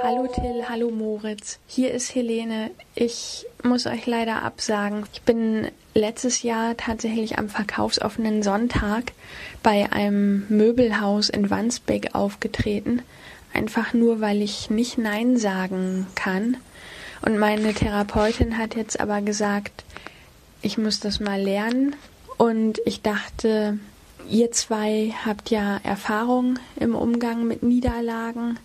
Hallo Till, hallo Moritz. Hier ist Helene. Ich muss euch leider absagen. Ich bin letztes Jahr tatsächlich am verkaufsoffenen Sonntag bei einem Möbelhaus in Wandsbek aufgetreten. Einfach nur, weil ich nicht Nein sagen kann. Und meine Therapeutin hat jetzt aber gesagt, ich muss das mal lernen. Und ich dachte, ihr zwei habt ja Erfahrung im Umgang mit Niederlagen.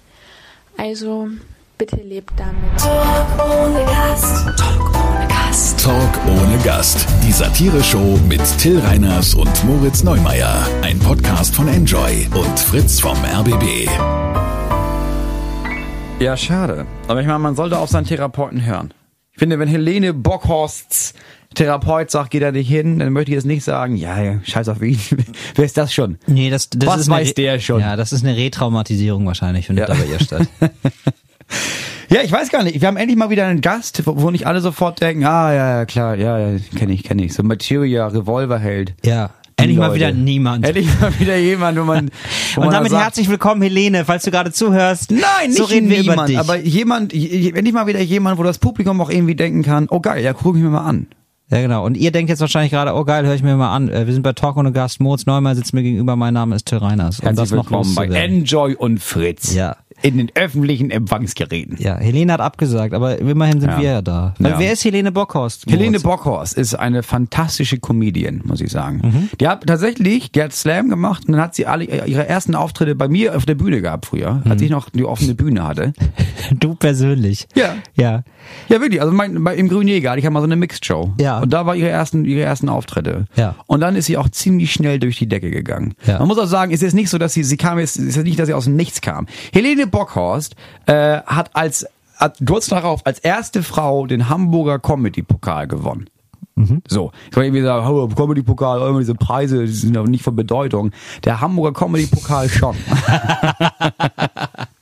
Also bitte lebt damit. Talk ohne Gast. Talk ohne Gast. Talk ohne Gast. Die Satire-Show mit Till Reiners und Moritz Neumeier. Ein Podcast von Enjoy und Fritz vom RBB. Ja, schade. Aber ich meine, man sollte auf seinen Therapeuten hören. Ich finde, wenn Helene Bockhorsts Therapeut sagt, geht er nicht hin, dann möchte ich jetzt nicht sagen, ja, ja scheiß auf ihn. Wer ist das schon? Nee, das, das Was ist eine weiß Re- der schon? Ja, das ist eine Retraumatisierung wahrscheinlich, findet Ja. da bei ihr statt. Ja, ich weiß gar nicht. Wir haben endlich mal wieder einen Gast, wo wo nicht alle sofort denken, ah, ja, ja, klar, ja, ja kenne ich, kenne ich. So Materia, Revolverheld. Ja. Endlich mal wieder niemand. Endlich mal wieder jemand, wo man, wo Und man damit sagt, herzlich willkommen, Helene, falls du gerade zuhörst. Nein, nicht so reden wir niemand, über dich. aber jemand, endlich mal wieder jemand, wo das Publikum auch irgendwie denken kann, oh geil, ja, guck ich mir mal an. ja, genau. Und ihr denkt jetzt wahrscheinlich gerade, oh geil, höre ich mir mal an. Äh, Wir sind bei Talk ohne Gast. Moritz Neumann sitzt mir gegenüber. Mein Name ist Till Reiners. Herzlich das noch willkommen bei. Enjoy und Fritz. Ja. In den öffentlichen Empfangsgeräten. Ja, Helene hat abgesagt, aber immerhin sind Ja. wir ja da. Ja. Wer ist Helene Bockhorst? Helene? Bockhorst ist eine fantastische Comedian, muss ich sagen. Mhm. Die hat tatsächlich, die hat Slam gemacht und dann hat sie alle ihre ersten Auftritte bei mir auf der Bühne gehabt früher, Mhm. als ich noch die offene Bühne hatte. Du persönlich. Ja. Ja. Ja, wirklich. Also mein, bei, im Grünjäger hatte ich ja mal so eine Mixed-Show. Ja. Und da war ihre ersten, ihre ersten Auftritte. Ja. Und dann ist sie auch ziemlich schnell durch die Decke gegangen. Ja. Man muss auch sagen, es ist nicht so, dass sie, sie kam jetzt, es ist nicht, dass sie aus dem Nichts kam. Helene Bockhorst äh, hat als, hat kurz darauf als erste Frau den Hamburger Comedy-Pokal gewonnen. Mhm. So, ich wollte irgendwie sagen, oh, Comedy-Pokal, immer diese Preise, die sind aber nicht von Bedeutung. Der Hamburger Comedy-Pokal schon.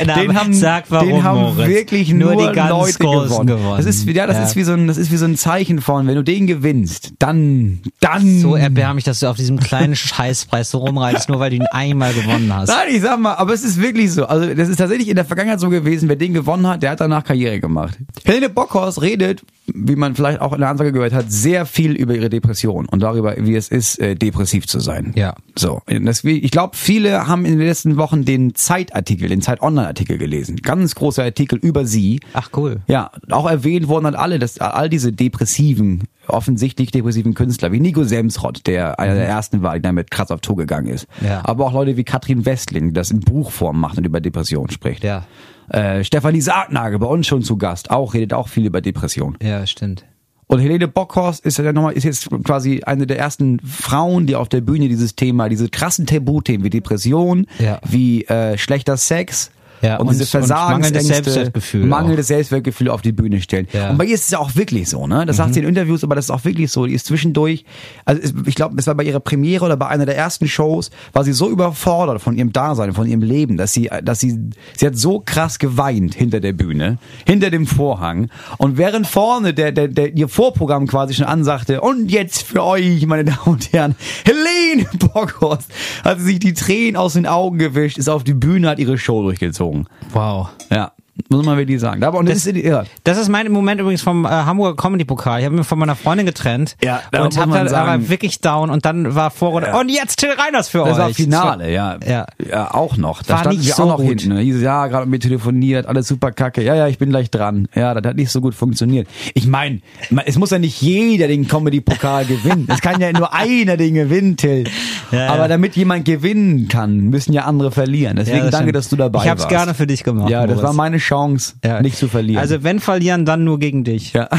den haben, Sag warum, den haben Moritz. wirklich nur, nur, die ganz Leute Großen gewonnen. gewonnen. Das ist, ja, das ist wie so ein, das ist wie so ein Zeichen von, wenn du den gewinnst, dann, dann. so erbärmlich, dass du auf diesem kleinen Scheißpreis so rumreitest, nur weil du ihn einmal gewonnen hast. Nein, ich sag mal, aber es ist wirklich so. Also, das ist tatsächlich in der Vergangenheit so gewesen, wer den gewonnen hat, der hat danach Karriere gemacht. Helene Bockhorst redet, wie man vielleicht auch in der Ansage gehört hat, sehr viel über ihre Depression und darüber, wie es ist, äh, depressiv zu sein. Ja. So. Das, ich glaube, viele haben in den letzten Wochen den Zeitartikel, den Zeit-Online-Artikel gelesen. Ganz großer Artikel über sie. Ach cool. Ja, auch erwähnt wurden dann alle, dass all diese depressiven, offensichtlich depressiven Künstler, wie Nico Semsrott, der einer der ersten war, der damit krass auf Tour gegangen ist. Ja. Aber auch Leute wie Katrin Westling, die das in Buchform macht und über Depressionen spricht. Ja. Äh, Stefanie Sargnagel, bei uns schon zu Gast, auch redet auch viel über Depression. Ja, stimmt. Und Helene Bockhorst ist ja nochmal, ist jetzt quasi eine der ersten Frauen, die auf der Bühne dieses Thema, diese krassen Tabuthemen wie Depression, Ja. wie äh, schlechter Sex Ja, und, und- diese mangelndes Selbstwertgefühl mangelndes Selbstwertgefühl auf die Bühne stellen. Ja. Mhm. Und bei ihr ist es ja auch wirklich so, ne? Das sagt sie in Interviews, aber das ist auch wirklich so. Die ist zwischendurch, also ich glaube, es war bei ihrer Premiere oder bei einer der ersten Shows, war sie so überfordert von ihrem Dasein, von ihrem Leben, dass sie, dass sie, sie hat so krass geweint hinter der Bühne, hinter dem Vorhang. Und während vorne der, der, der ihr Vorprogramm quasi schon ansagte, und jetzt für euch, meine Damen und Herren, Helene Bockhorst, hat sie sich die Tränen aus den Augen gewischt, ist auf die Bühne, hat ihre Show durchgezogen. Wow. Ja, muss man wirklich sagen. Aber und das, Das- ist ja. Das ist mein Moment übrigens vom äh, Hamburger Comedy Pokal. Ich habe mich von meiner Freundin getrennt Ja, und hab dann sagen- aber wirklich down und dann war Vorrunde Ja. und jetzt Till Reiners für Das euch. war Finale, ja. Ja. ja. auch noch. Da War standen nicht wir so auch noch gut. hinten. Hieß, ja, gerade mit mir telefoniert, alles super kacke. Ja, ja, ich bin gleich dran. Ja, das hat nicht so gut funktioniert. Ich meine, es muss ja nicht jeder den Comedy-Pokal gewinnen. Es kann ja nur einer den gewinnen, Till. Ja, Aber damit jemand gewinnen kann, müssen ja andere verlieren. Deswegen das danke, dass du dabei Ich hab's warst. gerne für dich gemacht, Ja, das Moritz. war meine Chance, Ja. nicht zu verlieren. Also wenn verlieren, dann nur gegen dich. Ja.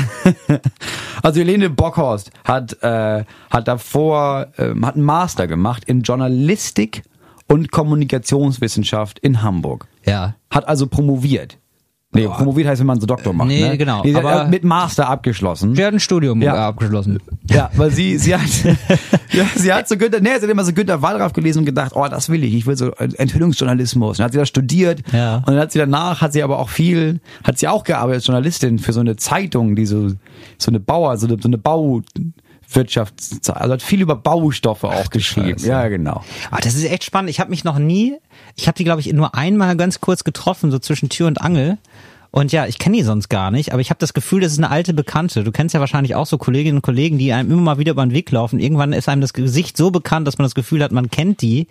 Also Helene Bockhorst hat, äh, hat davor, ähm, hat einen Master gemacht in Journalistik und Kommunikationswissenschaft in Hamburg. Ja. Hat also promoviert. Nee, promoviert heißt, wenn man so Doktor macht. Nee, ne? genau, Nee, aber- mit Master abgeschlossen. Sie hat ein Studium Ja. abgeschlossen. Ja, weil sie, sie hat, ja, sie hat so Günther, nee, sie hat immer so Günter Wallraff gelesen und gedacht, oh, das will ich, ich will so Enthüllungsjournalismus. Und dann hat sie das studiert. Ja. Und dann hat sie danach, hat sie aber auch viel, hat sie auch gearbeitet als Journalistin für so eine Zeitung, die so, so eine Bauer, so eine, so eine Bau, Wirtschafts, also hat viel über Baustoffe auch geschrieben. Scheiße. Ja, genau. Ah, das ist echt spannend. Ich habe mich noch nie, ich habe die glaube ich nur einmal ganz kurz getroffen, so zwischen Tür und Angel. Und ja, ich kenne die sonst gar nicht, aber ich habe das Gefühl, das ist eine alte Bekannte. Du kennst ja wahrscheinlich auch so Kolleginnen und Kollegen, die einem immer mal wieder über den Weg laufen. Irgendwann ist einem das Gesicht so bekannt, dass man das Gefühl hat, man kennt die.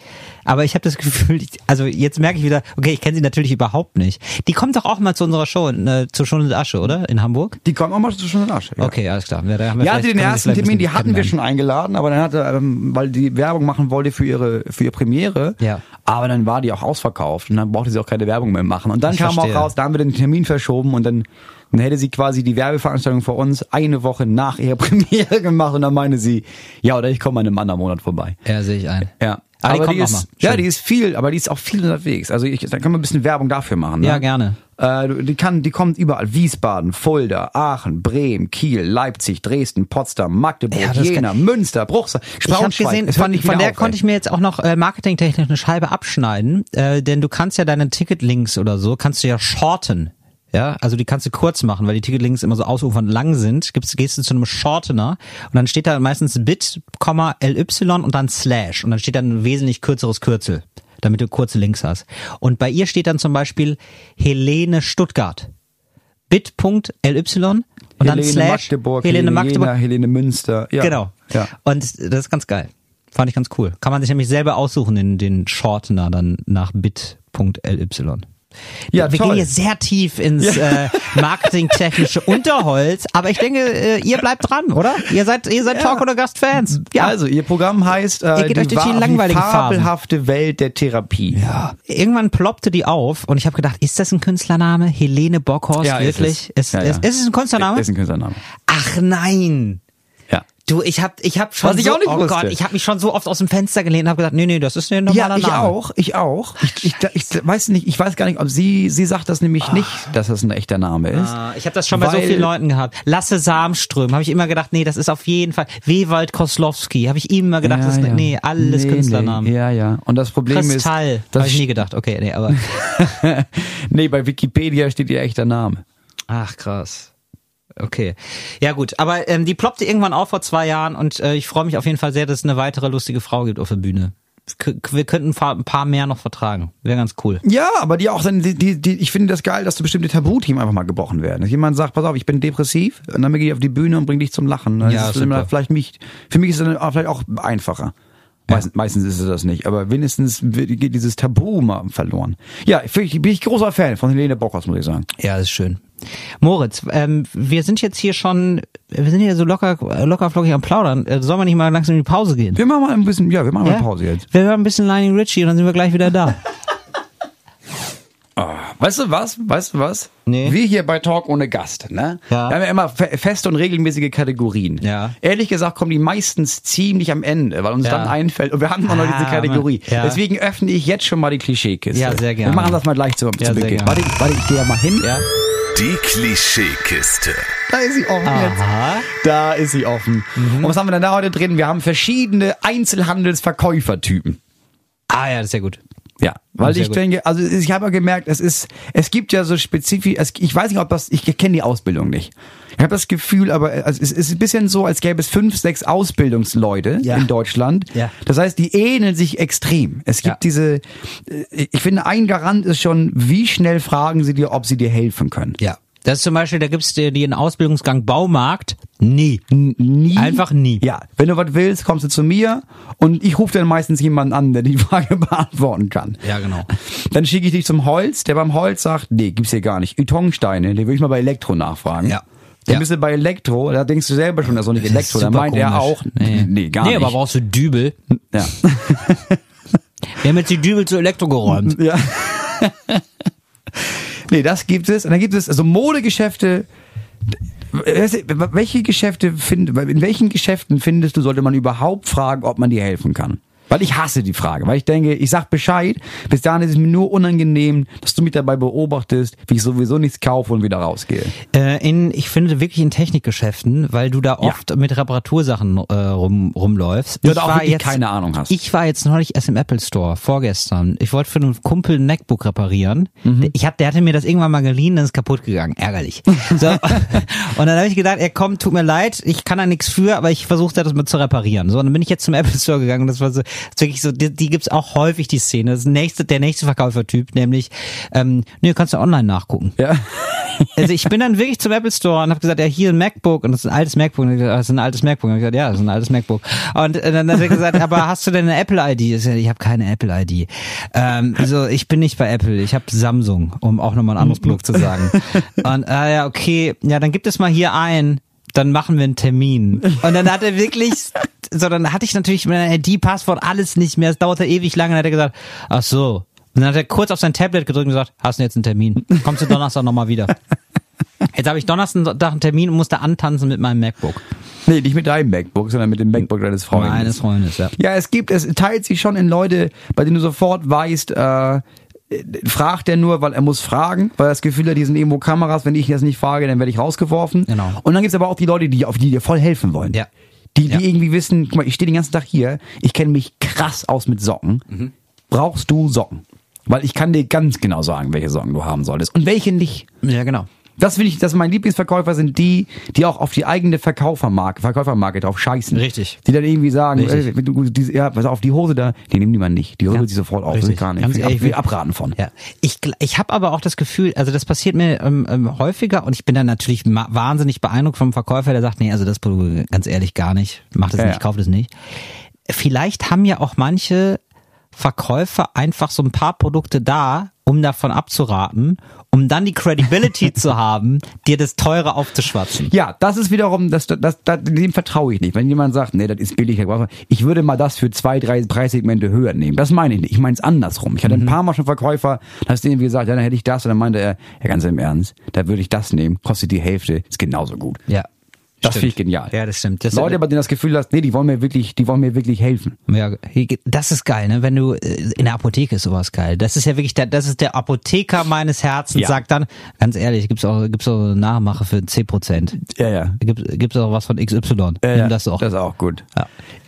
Aber ich habe das Gefühl, also jetzt merke ich wieder, okay, ich kenne sie natürlich überhaupt nicht. Die kommt doch auch mal zu unserer Show, äh, zur Schon und Asche, oder? In Hamburg? Die kommen auch mal schon in den Arsch. Ja. Okay, alles klar. Ja, Ja, den ersten Termin, die hatten wir schon eingeladen, aber dann hatte, ähm, weil die Werbung machen wollte für ihre, für ihre Premiere. Ja. Aber dann war die auch ausverkauft und dann brauchte sie auch keine Werbung mehr machen. Und dann Ich kam verstehe. auch raus, da haben wir den Termin verschoben und dann, dann hätte sie quasi die Werbeveranstaltung für uns eine Woche nach ihrer Premiere gemacht und dann meinte sie, ja, oder ich komme in einem anderen Monat vorbei. Ja, sehe ich ein. Ja. Die aber kommt die noch ist, ja, die ist viel, aber die ist auch viel unterwegs. Also ich, dann können wir ein bisschen Werbung dafür machen. Ne? Ja, gerne. Äh, die kann, die kommt überall. Wiesbaden, Fulda, Aachen, Bremen, Kiel, Leipzig, Dresden, Potsdam, Magdeburg, Ja, Jena, Münster, Bruchsal, Ich habe Braunschweig. gesehen, Es hört von, der auf, konnte ey. ich mir jetzt auch noch äh, marketingtechnisch eine Scheibe abschneiden, äh, denn du kannst ja deine Ticketlinks oder so, kannst du ja shorten. Ja, also die kannst du kurz machen, weil die Ticketlinks immer so ausufernd lang sind. Gibst, gehst du zu einem Shortener und dann steht da meistens bit, ly und dann slash und dann steht da ein wesentlich kürzeres Kürzel, damit du kurze Links hast. Und bei ihr steht dann zum Beispiel Helene Stuttgart. bit.ly und dann Helene slash Magdeburg, Helene Helene Magdeburg. Jena, Helene Münster. Ja. Genau. Ja. Und das ist ganz geil. Fand ich ganz cool. Kann man sich nämlich selber aussuchen in den Shortener dann nach bit.ly. Ja, Wir toll. gehen hier sehr tief ins äh, marketingtechnische Unterholz, aber ich denke, äh, ihr bleibt dran, oder? Ihr seid, ihr seid Talk oder Gast-Fans. Ja. Also, ihr Programm heißt äh, Ihr geht euch durch die Phasen. fabelhafte Welt der Therapie. Ja. Irgendwann ploppte die auf und ich habe gedacht, ist das ein Künstlername? Helene Bockhorst, Ja, ist wirklich? es. Ist, Ja, ja. Ist, ist es ein Künstlername? Ist ein Künstlername. Ach nein. Ja. Du, ich hab, ich hab schon Was ich so, auch nicht oh wusste. Gott, ich habe mich schon so oft aus dem Fenster gelehnt und habe gesagt, nee, nee, das ist ein normaler Ja, ich Name. auch, ich auch. Ich, ich, ich weiß nicht, ich weiß gar nicht, ob sie, sie sagt das nämlich nicht, dass das ein echter Name ist. Ah, ich habe das schon bei so vielen Leuten gehabt. Lasse Samström, habe ich immer gedacht, nee, das ist auf jeden Fall. Wewald Koslowski, habe ich immer gedacht, das ist, ja. nee, alles Nee, Künstlernamen. Nee, ja, ja. Und das Problem Kristall, ist, habe dass ich nie gedacht. Okay, nee, aber nee, bei Wikipedia steht ihr echter Name. ach krass. Okay. Ja gut, aber ähm, die ploppte irgendwann auf vor zwei Jahren und äh, ich freue mich auf jeden Fall sehr, dass es eine weitere lustige Frau gibt auf der Bühne. K wir könnten ein paar- mehr noch vertragen. Wäre ganz cool. Ja, aber die auch dann, die, die, die, ich finde das geil, dass so bestimmte Tabuthemen einfach mal gebrochen werden. Dass jemand sagt, pass auf, ich bin depressiv, und dann gehe ich auf die Bühne und bring dich zum Lachen. Das Ja, ist super. vielleicht mich, für mich ist es dann auch vielleicht auch einfacher. Meistens, meistens ist es das nicht, aber wenigstens wird- geht dieses Tabu mal verloren. Ja, ich- bin ich großer Fan von Helene Bockhaus, muss ich sagen. Ja, das ist schön. Moritz, ähm, wir sind jetzt hier schon, wir sind hier so locker, locker flockig am Plaudern. Äh, sollen wir nicht mal langsam in die Pause gehen? Wir machen mal ein bisschen, ja, wir machen mal eine Pause jetzt. Wir hören ein bisschen Lionel Richie und dann sind wir gleich wieder da. Weißt du was? Weißt du was? Nee. Wir hier bei Talk ohne Gast, ne? Ja. Wir haben ja immer fe feste und regelmäßige Kategorien. Ja. Ehrlich gesagt kommen die meistens ziemlich am Ende, weil uns Ja. dann einfällt, und wir haben noch, noch diese Ah, Kategorie. ja. Deswegen öffne ich jetzt schon mal die Klischeekiste. Ja, sehr gerne. Wir machen das mal gleich zu, Ja, zu Beginn. Warte, ich- warte, ich gehe da mal hin. ja? Die Klischeekiste. Da ist sie offen jetzt. Aha. Da ist sie offen. Mhm. Und was haben wir denn da heute drin? Wir haben verschiedene Einzelhandelsverkäufertypen. Ah ja, das ist ja gut. Ja, weil ich gut. denke, also ich habe ja gemerkt, es ist, es gibt ja so spezifisch, es, ich weiß nicht, ob das, ich kenne die Ausbildung nicht. Ich habe das Gefühl, aber also es ist ein bisschen so, als gäbe es fünf, sechs Ausbildungsleute Ja. in Deutschland. Ja. Das heißt, die ähneln sich extrem. Es gibt Ja. diese, äh, ich finde, ein Garant ist schon, wie schnell fragen sie dir, ob sie dir helfen können. Ja. Das ist zum Beispiel, da gibt's dir den Ausbildungsgang Baumarkt. Nie. Nie. Einfach nie. Ja, wenn du was willst, kommst du zu mir und ich rufe dann meistens jemanden an, der die Frage beantworten kann. Ja, genau. Dann schicke ich dich zum Holz, der beim Holz sagt, nee, gibt's hier gar nicht. Ytongsteine, den würde ich mal bei Elektro nachfragen. Ja. Dann Ja. bist du bei Elektro, da denkst du selber schon, das ist doch nicht Elektro. Super meint er komisch. auch, nee, nee gar nee, nicht. aber brauchst du Dübel. ja. Wir haben jetzt die Dübel zu Elektro geräumt. ja. nee, das gibt es. Und dann gibt es also Modegeschäfte. Welche Geschäfte find, in welchen Geschäften findest du, sollte man überhaupt fragen, ob man dir helfen kann? Weil ich hasse die Frage, weil ich denke, ich sag Bescheid, bis dahin ist es mir nur unangenehm, dass du mich dabei beobachtest, wie ich sowieso nichts kaufe und wieder rausgehe. Äh, in, ich finde wirklich in Technikgeschäften, weil du da oft mit Reparatursachen äh, rum, rumläufst. Ja, ich auch war jetzt, keine Ahnung hast. Ich war jetzt neulich erst im Apple Store, vorgestern. Ich wollte für einen Kumpel ein MacBook reparieren. Mhm. Ich hab, der hatte mir das irgendwann mal geliehen, dann ist kaputt gegangen. Ärgerlich. So. und dann habe ich gedacht, er kommt, tut mir leid, ich kann da nichts für, aber ich versuche das mit zu reparieren. So, und dann bin ich jetzt zum Apple Store gegangen und das war so, ist wirklich so, die, die gibt's auch häufig, die Szene. Das ist nächste, der nächste Verkäufertyp, nämlich, ähm, nee, kannst du online nachgucken. Ja. Also ich bin dann wirklich zum Apple Store und habe gesagt, ja, hier ein MacBook und das ist ein altes MacBook. Und gesagt, das ist ein altes MacBook. Und ich gesagt, ja, das ist ein altes MacBook. Und äh, dann hat er gesagt, aber hast du denn eine Apple-ID? Ich sag, Ich habe keine Apple-ID. Ähm, also ich bin nicht bei Apple, ich habe Samsung, um auch nochmal ein anderes Produkt zu sagen. Und äh, ja, okay, ja, dann gibt es mal hier ein dann machen wir einen Termin. Und dann hat er wirklich, so dann hatte ich natürlich mein ID-Passwort alles nicht mehr, es dauerte ewig lange, dann hat er gesagt, ach so. Und dann hat er kurz auf sein Tablet gedrückt und gesagt, hast du jetzt einen Termin? Kommst du Donnerstag nochmal wieder? Jetzt habe ich Donnerstag einen Termin und musste antanzen mit meinem MacBook. Nee, nicht mit deinem MacBook, sondern mit dem MacBook deines Freundes. Meines Freundes, ja. Ja, es gibt, es teilt sich schon in Leute, bei denen du sofort weißt, äh, fragt er nur, weil er muss fragen, weil er das Gefühl hat, die sind irgendwo Kameras, wenn ich das nicht frage, dann werde ich rausgeworfen. Genau. Und dann gibt's aber auch die Leute, die auf die dir voll helfen wollen. Ja. Die, die Ja. irgendwie wissen, guck mal, ich stehe den ganzen Tag hier, ich kenne mich krass aus mit Socken. Mhm. Brauchst du Socken? Weil ich kann dir ganz genau sagen, welche Socken du haben solltest und welche nicht. Ja, genau. Das finde ich, dass meine Lieblingsverkäufer sind die, die auch auf die eigene Verkäufermarke, Verkäufermarke drauf scheißen. Richtig. Die dann irgendwie sagen, äh, wenn du, diese, ja, pass auf, die Hose da, die nehmen die man nicht. Die Hose Ja. sich sofort auf. Richtig. Richtig. Gar nicht. Ganz Will ich, will abraten von. Ja, ich, ich habe aber auch das Gefühl, also das passiert mir ähm, ähm, häufiger und ich bin dann natürlich wahnsinnig beeindruckt vom Verkäufer, der sagt, nee, also das Produkt ganz ehrlich gar nicht, mach das Ja, nicht, ja. kauf das nicht. Vielleicht haben ja auch manche Verkäufer einfach so ein paar Produkte da, um davon abzuraten, um dann die Credibility zu haben, dir das teure aufzuschwatzen. Ja, das ist wiederum, das, das, das, dem vertraue ich nicht. Wenn jemand sagt, nee, das ist billig, Herr Verkäufer, ich würde mal das für zwei, drei Preissegmente höher nehmen. Das meine ich nicht. Ich meine es andersrum. Ich hatte Mhm. ein paar Mal schon Verkäufer, da hast du irgendwie gesagt, ja, dann hätte ich das. Und dann meinte er, ja, ganz im Ernst, da würde ich das nehmen, kostet die Hälfte, ist genauso gut. Ja. Das finde ich genial. Ja, das stimmt. Das, Leute, bei denen das Gefühl hast, nee, die wollen mir wirklich, die wollen mir wirklich helfen. Ja, das ist geil, ne? Wenn du äh, in der Apotheke ist sowas geil. Das ist ja wirklich der, das ist der Apotheker meines Herzens. Ja. Sagt dann, ganz ehrlich, gibt's auch, gibt's auch eine Nachmache für 10 Prozent. Ja, ja. Gibt, gibt's auch was von XY. Nimm das doch. Das ist auch gut. Ja.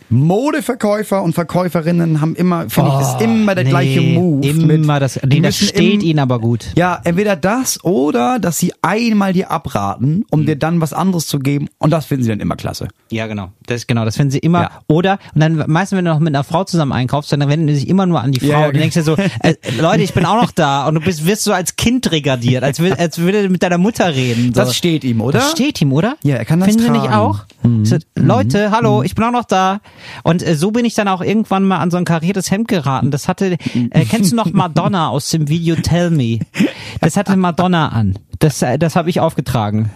Modeverkäufer und Verkäuferinnen haben immer, finde ich, ist immer der Oh, nee, gleiche Move. Immer mit, das, nee, das steht im- ihnen aber gut. Ja, entweder das oder, dass sie einmal dir abraten, um Mhm. dir dann was anderes zu geben. Und das finden sie dann immer klasse. Ja, genau. Das genau, das finden sie immer. Ja. Oder und dann meistens, wenn du noch mit einer Frau zusammen einkaufst, dann wenden die sich immer nur an die Frau. Ja, ja, und du denkst dir so, äh, Leute, ich bin auch noch da. Und du bist wirst so als Kind regardiert, als, will, als würde er mit deiner Mutter reden. So. Das steht ihm, oder? Das steht ihm, oder? Ja, er kann das Finden Sie nicht tragen. auch? So, Leute, hallo, ich bin auch noch da. Und äh, so bin ich dann auch irgendwann mal an so ein kariertes Hemd geraten. Das hatte, äh, kennst du noch Madonna aus dem Video Tell Me? Das hatte Madonna an. Das, äh, das habe ich aufgetragen.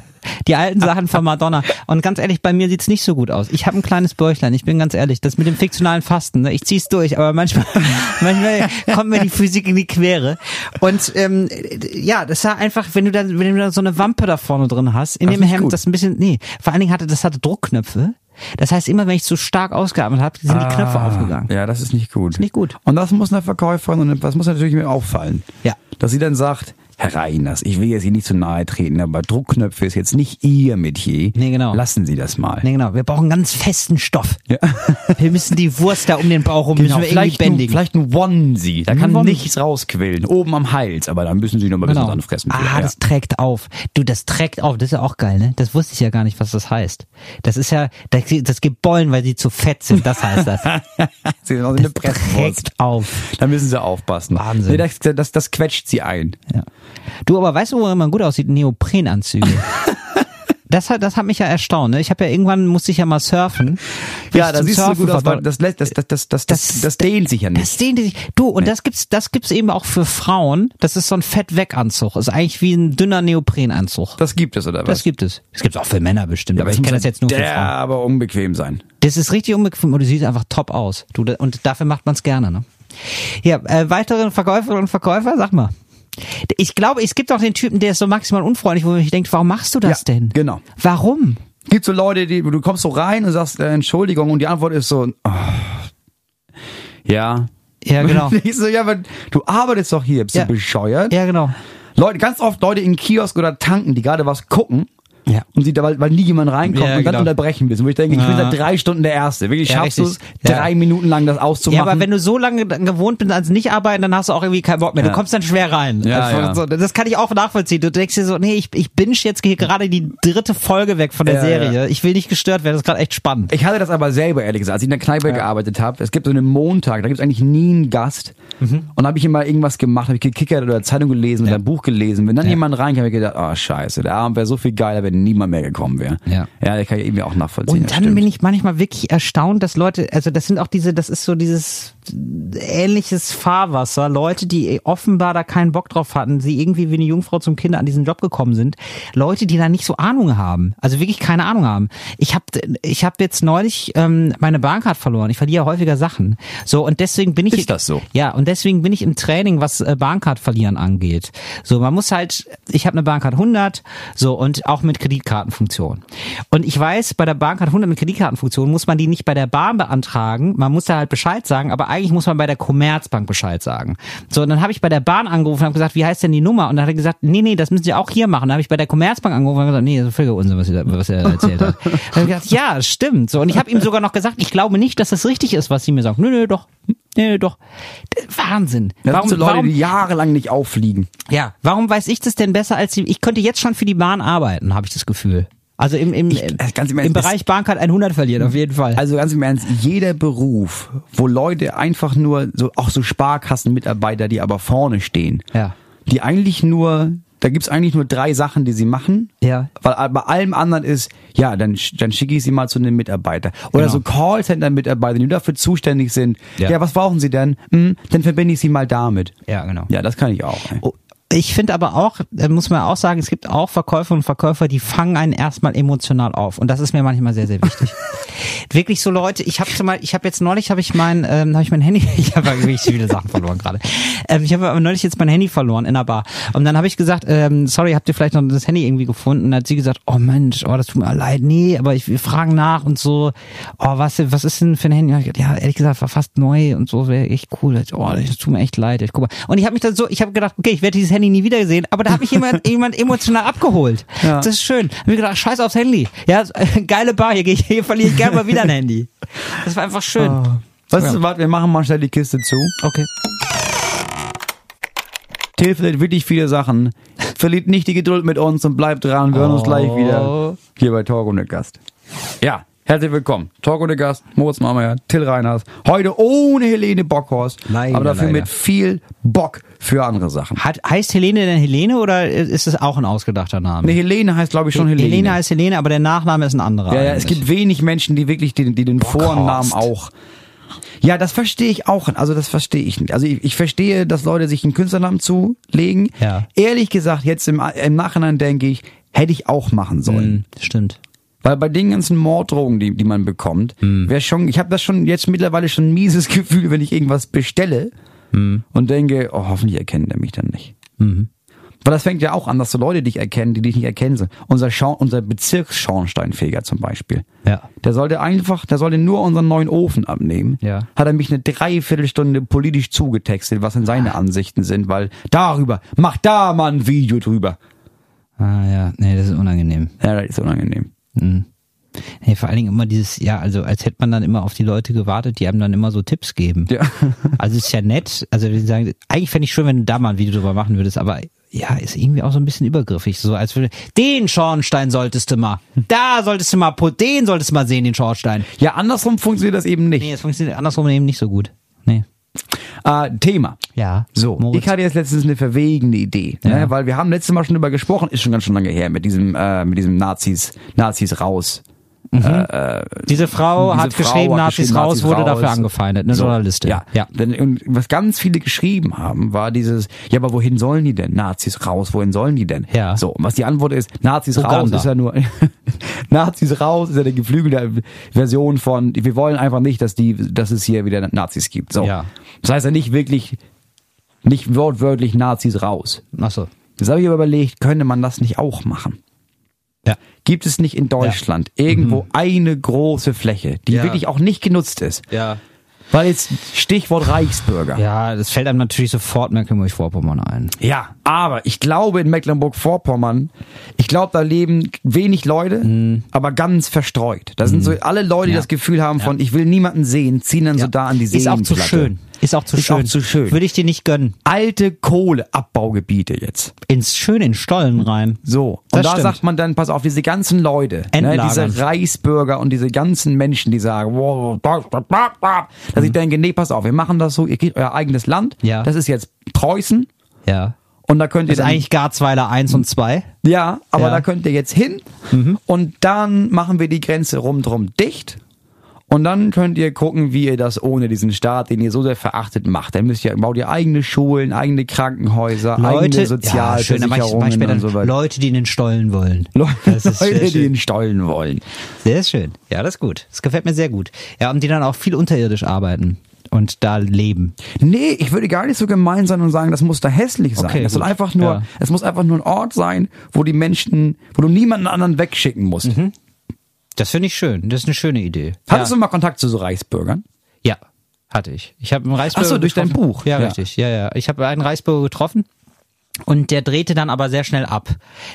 Die alten Sachen von Madonna. Und ganz ehrlich, bei mir sieht's nicht so gut aus. Ich habe ein kleines Bäuchlein, ich bin ganz ehrlich. Das mit dem fiktionalen Fasten, ne? ich zieh's durch, aber manchmal, manchmal kommt mir die Physik in die Quere. Und ähm, ja, das war einfach, wenn du da, wenn du da so eine Wampe da vorne drin hast, in Das dem Hemd, gut. das ein bisschen, nee, vor allen Dingen hatte, das hatte Druckknöpfe. Das heißt, immer wenn ich zu stark ausgeatmet habe, sind die Knöpfe aufgegangen. Ah, Ja, das ist nicht gut. nicht gut. Und das muss einer Verkäuferin und das muss natürlich mir auffallen. Ja. Dass sie dann sagt, Herr Reiners, ich will jetzt hier nicht zu nahe treten, aber Druckknöpfe ist jetzt nicht Ihr Metier. Nee, genau. Lassen Sie das mal. Nee, genau. Wir brauchen ganz festen Stoff. Ja. Wir müssen die Wurst da um den Bauch rum, müssen wir irgendwie vielleicht, ein, bändigen. vielleicht ein Onesie. Da kann Onesie. nichts rausquillen. Oben am Hals, aber da müssen Sie noch mal ein bisschen Genau. dran fressen. Ah, ja. das trägt auf. Du, das trägt auf. Das ist ja auch geil, ne? Das wusste ich ja gar nicht, was das heißt. Das ist ja, das, das gibt Bollen, weil sie zu fett sind. Das heißt das. Sie sind auch eine Das Presswurst. trägt auf. Da müssen Sie aufpassen. Wahnsinn. Nee, das, das, das quetscht Sie ein. Ja. Du, aber weißt du, wo man gut aussieht? Neoprenanzüge. Das hat, das hat mich ja erstaunt. Ne? Ich habe ja irgendwann musste ich ja mal surfen. Ja, das sieht so Surfen gut aus, weil das, lässt- das, das, das, das, das, das dehnt sich ja nicht. Das dehnt sich. Du, und das gibt's, das gibt's eben auch für Frauen. Das ist so ein Fett-Weg-Anzug. Ist eigentlich wie ein dünner Neoprenanzug. Das gibt es, oder was? Das gibt es. Das gibt's auch für Männer bestimmt, aber ich kenne das jetzt nur für Der Frauen. aber unbequem sein. Das ist richtig unbequem und du siehst einfach top aus. Du, da- und dafür macht man's gerne, ne? Ja, äh, weitere Verkäuferinnen und Verkäufer, sag mal. Ich glaube, es gibt auch den Typen, der ist so maximal unfreundlich, wo man sich denkt, warum machst du das Ja, denn? genau. Warum? Gibt so Leute, die du kommst so rein und sagst äh, Entschuldigung und die Antwort ist so, oh, Ja. Ja, genau. Ich so, ja, du arbeitest doch hier, bist Ja. du bescheuert? Ja, genau. Leute, ganz oft Leute in Kiosk oder Tanken, die gerade was gucken. Ja. Und sie da, weil, weil nie jemand reinkommt Ja, und dann genau. unterbrechen müssen. Wo ich denke, ich bin Ja. seit drei Stunden der Erste. Wirklich Ja, schaffst du es. Ja. drei Minuten lang das Ja, auszumachen. aber wenn du so lange dann gewohnt bist ans Nicht-Arbeiten, dann hast du auch irgendwie keinen Bock mehr. Du Ja. kommst dann schwer rein. Ja, Also, ja. So, das kann ich auch nachvollziehen. Du denkst dir so, nee, ich, ich binge jetzt hier gerade die dritte Folge weg von der Ja, Serie. ja. Ich will nicht gestört werden. Das ist gerade echt spannend. Ich hatte das aber selber, ehrlich gesagt, als ich in der Kneipe gearbeitet habe. Es gibt so einen Montag, da gibt es eigentlich nie einen Gast. Mhm. Und habe ich immer irgendwas gemacht, habe ich gekickert oder Zeitung gelesen oder ein Buch gelesen. Wenn dann Ja. jemand reinkam, habe ich gedacht, oh scheiße, der Abend wäre so viel geiler, wenn niemand mehr gekommen wäre. Ja. Ja, das kann ich irgendwie auch nachvollziehen. Und dann bin ich manchmal wirklich erstaunt, dass Leute, also das sind auch diese, das ist so dieses ähnliches Fahrwasser, Leute, die offenbar da keinen Bock drauf hatten, sie irgendwie wie eine Jungfrau zum Kinder an diesen Job gekommen sind, Leute, die da nicht so Ahnung haben, also wirklich keine Ahnung haben. Ich habe ich hab jetzt neulich ähm, meine Bahncard verloren. Ich verliere häufiger Sachen. So und deswegen bin ich Ist das so? Ja, und deswegen bin ich im Training, was äh, Bahncard verlieren angeht. So, man muss halt, ich habe eine Bahncard 100, so und auch mit Kreditkartenfunktion. Und ich weiß, bei der Bahncard 100 mit Kreditkartenfunktion muss man die nicht bei der Bahn beantragen, man muss da halt Bescheid sagen, aber eigentlich muss man bei der Commerzbank Bescheid sagen. So, und dann habe ich bei der Bahn angerufen und habe gesagt, wie heißt denn die Nummer? Und dann hat er gesagt, nee, nee, das müssen Sie auch hier machen. Dann habe ich bei der Commerzbank angerufen und gesagt, nee, das ist völliger Unsinn, was, er da- was er erzählt hat. Dann habe ich gesagt, ja, stimmt. So, und ich habe ihm sogar noch gesagt, ich glaube nicht, dass das richtig ist, was Sie mir sagen. Nö, nö, doch. Nö, doch. Wahnsinn. Das warum, sind so Leute, warum, die jahrelang nicht auffliegen. ja, warum weiß ich das denn besser als die? Ich könnte jetzt schon für die Bahn arbeiten, habe ich das Gefühl. Also im, im, Ich- im, äh, im im Bereich Bahncard 100 verlieren, auf jeden Fall. Also ganz im Ernst, jeder Beruf, wo Leute einfach nur, so auch so Sparkassenmitarbeiter, die aber vorne stehen, Ja. die eigentlich nur, da gibt's eigentlich nur drei Sachen, die sie machen. Ja. Weil bei allem anderen ist, ja, dann, dann schicke ich sie mal zu einem Mitarbeiter. Oder Genau. so Callcenter-Mitarbeiter, die dafür zuständig sind. Ja. Ja, was brauchen sie denn? Hm, dann verbinde ich sie mal damit. Ja, genau. Ja, das kann ich auch. Oh, Ich finde aber auch, muss man auch sagen, es gibt auch Verkäufer und Verkäufer, die fangen einen erstmal emotional auf. Und das ist mir manchmal sehr, sehr wichtig. wirklich so Leute, ich habe mal, ich habe jetzt neulich habe ich mein, ähm, habe ich mein Handy, ich habe wirklich viele Sachen verloren gerade. Ähm, ich habe aber neulich jetzt mein Handy verloren in der Bar. Und dann habe ich gesagt, ähm, sorry, habt ihr vielleicht noch das Handy irgendwie gefunden? Und dann hat sie gesagt, oh Mensch, oh, das tut mir leid, nee, aber ich, wir fragen nach und so, oh, was, was ist denn für ein Handy? Gesagt, Ja, ehrlich gesagt, war fast neu und so, wäre echt cool. Oh, das tut mir echt leid. Ich guck mal. Und ich habe mich dann so, ich habe gedacht, okay, ich werde dieses Handy nie wiedersehen, aber da hat mich jemand, jemand emotional abgeholt. Ja. Das ist schön. Hab mir gedacht, scheiß aufs Handy. Ja, geile Bar, hier, ich- hier verliere ich gerne mal wieder ein Handy. Das war einfach schön. Was Ja. ist, warte, wir machen mal schnell die Kiste zu. Okay. Till verliert wirklich viele Sachen. Verliert nicht die Geduld mit uns und bleibt dran. Wir hören uns gleich wieder hier bei Talk ohne Gast. Ja, herzlich willkommen. Talk ohne Gast, Moritz Marmeier, Till Reiners. Heute ohne Helene Bockhorst, Leider, aber dafür leider. mit viel Bock für andere Sachen. Hat, heißt Helene denn Helene oder ist es auch ein ausgedachter Name? Ne, Helene heißt glaube ich schon Helene. Helene heißt Helene, aber der Nachname ist ein anderer. ja, ja, es gibt wenig Menschen, die wirklich die, die den Bockhorst. Vornamen auch. Ja, das verstehe ich auch. Also das verstehe ich nicht. Also ich, ich verstehe, dass Leute sich einen Künstlernamen zulegen. Ja. Ehrlich gesagt, jetzt im, im Nachhinein denke ich, hätte ich auch machen sollen. Hm, stimmt. Weil bei den ganzen Morddrohungen, die, die man bekommt, Hm. wäre schon, ich habe das schon jetzt mittlerweile schon ein mieses Gefühl, wenn ich irgendwas bestelle Hm. und denke, oh, hoffentlich erkennt er mich dann nicht. Weil das fängt ja auch an, dass so Leute dich erkennen, die dich nicht erkennen. sollen. Unser, Schau unser Bezirksschornsteinfeger zum Beispiel. Ja. Der sollte einfach, der sollte nur unseren neuen Ofen abnehmen. Ja. Hat er mich eine Dreiviertelstunde politisch zugetextet, was denn seine Ansichten sind, weil darüber, mach da mal ein Video drüber. Ah ja, nee, das ist unangenehm. Ja, das ist unangenehm. Nee, vor allen Dingen immer dieses, ja, also als hätte man dann immer auf die Leute gewartet, die einem dann immer so Tipps geben. Ja. Also ist ja nett, also die sagen, eigentlich fände ich schön, wenn du da mal ein Video drüber machen würdest, aber ja, ist irgendwie auch so ein bisschen übergriffig, so als würde, den Schornstein solltest du mal, da solltest du mal, den solltest du mal sehen, den Schornstein. Ja, andersrum funktioniert das eben nicht. Nee, das funktioniert andersrum eben nicht so gut. Nee. Äh, Thema. Ja. So, Moritz. ich hatte jetzt letztens eine verwegende Idee, Ja. ne, weil wir haben letztes Mal schon drüber gesprochen, ist schon ganz schön lange her, mit diesem, äh, mit diesem Nazis, Nazis raus. Diese Frau Diese hat Frau geschrieben, hat Nazis geschrieben, raus, Nazis wurde raus. dafür angefeindet, eine So, Journalistin. Ja, ja. Denn, und was ganz viele geschrieben haben, war dieses, ja, aber wohin sollen die denn? Nazis raus, wohin sollen die denn? Ja. So, und was die Antwort ist, Nazis raus Uganda. ist ja nur, Nazis raus ist ja eine geflügelte Version von, wir wollen einfach nicht, dass die, dass es hier wieder Nazis gibt. So. Ja. Das heißt ja nicht wirklich, nicht wortwörtlich Nazis raus. Ach so. Jetzt habe ich aber überlegt, könnte man das nicht auch machen? Ja. Gibt es nicht in Deutschland irgendwo eine große Fläche, die Ja. wirklich auch nicht genutzt ist? Ja. Weil jetzt Stichwort Reichsbürger. Ja, das fällt einem natürlich sofort Mecklenburg-Vorpommern ein. Ja, aber ich glaube in Mecklenburg-Vorpommern, ich glaube, da leben wenig Leute, aber ganz verstreut. Da sind so alle Leute, die Mhm. Ja. das Gefühl haben von, ich will niemanden sehen, ziehen dann so da an die Ist auch zu schön. Ist auch zu Ist schön. auch zu schön. Würde ich dir nicht gönnen. Alte Kohleabbaugebiete jetzt. Ins schön in Stollen rein. So. Das Und da stimmt. sagt man dann, pass auf, diese ganzen Leute, ne, diese Reichsbürger und diese ganzen Menschen, die sagen, dass ich denke, nee, pass auf, wir machen das so, ihr kriegt euer eigenes Land, Mhm. Ja. das ist jetzt Preußen Ja. und da könnt ihr Das ist dann, eigentlich Garzweiler 1 und 2. ja, aber Ja. Mhm. da könnt ihr jetzt hin und dann machen wir die Grenze rundherum dicht. Und dann könnt ihr gucken, wie ihr das ohne diesen Staat, den ihr so sehr verachtet, macht. Dann müsst ihr, baut ihr eigene Schulen, eigene Krankenhäuser, eigene Leute, ja, schön, Sozialversicherungen ich, später, und so weiter. Leute, die in den Stollen wollen. Leute, sehr die schön. in Stollen wollen. Sehr schön. Ja, das ist gut. Das gefällt mir sehr gut. Ja, und die dann auch viel unterirdisch arbeiten und da leben. Nee, ich würde gar nicht so gemein sein und sagen, das muss da hässlich sein. Okay, das soll einfach nur, Ja. es muss einfach nur ein Ort sein, wo die Menschen, wo du niemanden anderen wegschicken musst. Das finde ich schön. Das ist eine schöne Idee. Hattest ja. du mal Kontakt zu so Reichsbürgern? Ja, hatte ich. Ich habe einen Reichsbürger Ach so, durch dein getroffen. Buch. Ja, Ja. richtig. Ja, ja. Ich habe einen Reichsbürger getroffen. Und der drehte dann aber sehr schnell ab.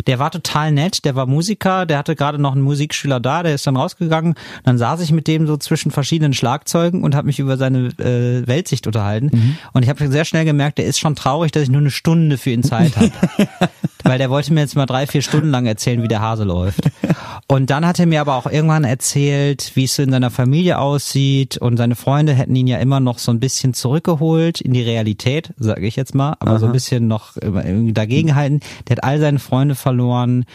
Der war total nett, der war Musiker, der hatte gerade noch einen Musikschüler da, der ist dann rausgegangen. Dann saß ich mit dem so zwischen verschiedenen Schlagzeugen und habe mich über seine äh, Weltsicht unterhalten. Mhm. Und ich habe sehr schnell gemerkt, der ist schon traurig, dass ich nur eine Stunde für ihn Zeit habe. Weil der wollte mir jetzt mal drei, vier Stunden lang erzählen, wie der Hase läuft. Und dann hat er mir aber auch irgendwann erzählt, wie es so in seiner Familie aussieht. Und seine Freunde hätten ihn ja immer noch so ein bisschen zurückgeholt in die Realität, sage ich jetzt mal, aber so ein bisschen noch irgendwie dagegenhalten. Der hat all seine Freunde verloren.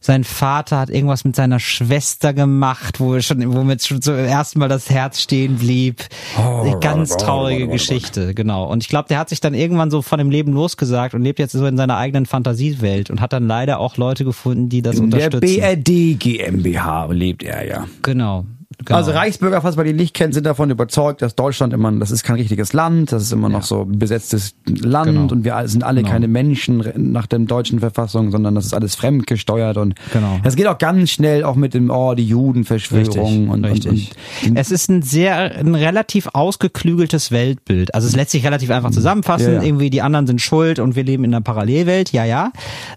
Sein Vater hat irgendwas mit seiner Schwester gemacht, wo schon, womit schon zum ersten Mal das Herz stehen blieb. Eine ganz traurige Geschichte, genau. Und ich glaube, der hat sich dann irgendwann so von dem Leben losgesagt und lebt jetzt so in seiner eigenen Fantasiewelt und hat dann leider auch Leute gefunden, die das In der unterstützen. BRD GmbH lebt er ja. Genau. Genau. Also Reichsbürger, falls man die nicht kennt, sind davon überzeugt, dass Deutschland immer, das ist kein richtiges Land, das ist immer noch so besetztes Land Genau. und wir sind alle Genau. keine Menschen nach der deutschen Verfassung, sondern das ist alles fremdgesteuert und Genau. das geht auch ganz schnell auch mit dem, oh, die Judenverschwörung und, richtig. und, und es ist ein sehr, ein relativ ausgeklügeltes Weltbild. Also es lässt sich relativ einfach zusammenfassen. Ja, ja. Irgendwie die anderen sind schuld und wir leben in einer Parallelwelt. Ja, ja.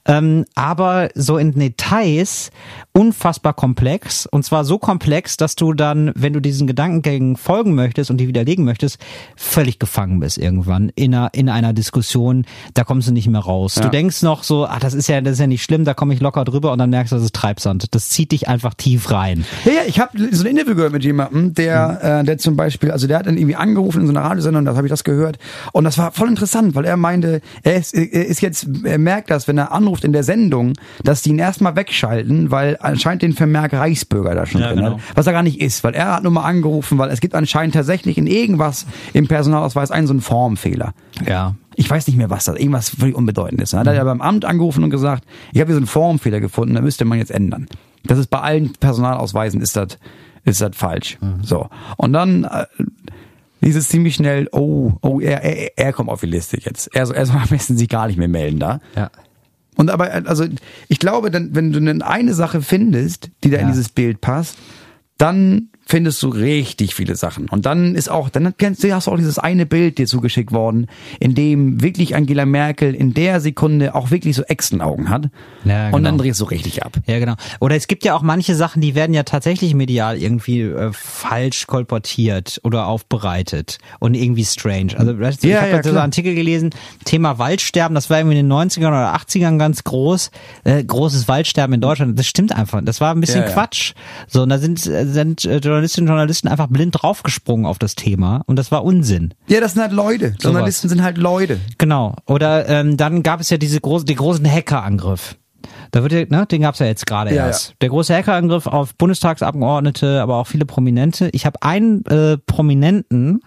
Ähm, aber so in Details unfassbar komplex. Und zwar so komplex, dass du dann, wenn du diesen Gedankengängen folgen möchtest und die widerlegen möchtest, völlig gefangen bist irgendwann in einer, in einer Diskussion. Da kommst du nicht mehr raus. Du denkst noch so, ah, das ist ja, das ist ja nicht schlimm, da komme ich locker drüber und dann merkst du, das ist Treibsand. Das zieht dich einfach tief rein. Ja, ja, ich habe so ein Interview gehört mit jemandem, der, äh, der zum Beispiel, also der hat dann irgendwie angerufen in so einer Radiosendung, das habe ich das gehört. Und das war voll interessant, weil er meinte, er ist, er ist jetzt, er merkt das, wenn er anruft in der Sendung, dass die ihn erstmal wegschalten, weil anscheinend den Vermerk Reichsbürger da schon Ja, drin genau. hat. Was er gar nicht ist, weil er hat nur mal angerufen, weil es gibt anscheinend tatsächlich in irgendwas im Personalausweis einen so einen Formfehler. Ja. Ich weiß nicht mehr, was das, irgendwas völlig Unbedeutendes. Dann hat er ja beim Amt angerufen und gesagt, ich habe hier so einen Formfehler gefunden, da müsste man jetzt ändern. Das ist bei allen Personalausweisen ist das, ist das falsch. So. Und dann äh, hieß es ziemlich schnell, oh, oh, er, er, er kommt auf die Liste jetzt. Er, soll- er soll am besten sich gar nicht mehr melden da. Ja. Und aber, also ich glaube, dann, wenn du dann eine Sache findest, die da in Ja. dieses Bild passt, dann findest du richtig viele Sachen. Und dann ist auch, dann kennst du, hast du auch dieses eine Bild dir zugeschickt worden, in dem wirklich Angela Merkel in der Sekunde auch wirklich so Echsenaugen hat. Ja, Und dann genau. drehst du richtig ab. Ja, genau. Oder es gibt ja auch manche Sachen, die werden ja tatsächlich medial irgendwie äh, falsch kolportiert oder aufbereitet und irgendwie strange. Also ich Ja, habe ja, so einen. Artikel gelesen, Thema Waldsterben, das war irgendwie in den 90ern oder 80ern ganz groß. Äh, großes Waldsterben in Deutschland, das stimmt einfach. Das war ein bisschen Ja, ja. Quatsch. So, und da sind, äh, sind äh, Journalistinnen und Journalisten einfach blind draufgesprungen auf das Thema und das war Unsinn. Ja, das sind halt Leute. Journalisten sind halt Leute. Genau. Oder ähm, dann gab es ja diese große, den großen Hackerangriff. Da wird ja, ne, den gab's ja jetzt gerade Ja, erst. ja. Der große Hackerangriff auf Bundestagsabgeordnete, aber auch viele Prominente. Ich habe einen äh, Prominenten,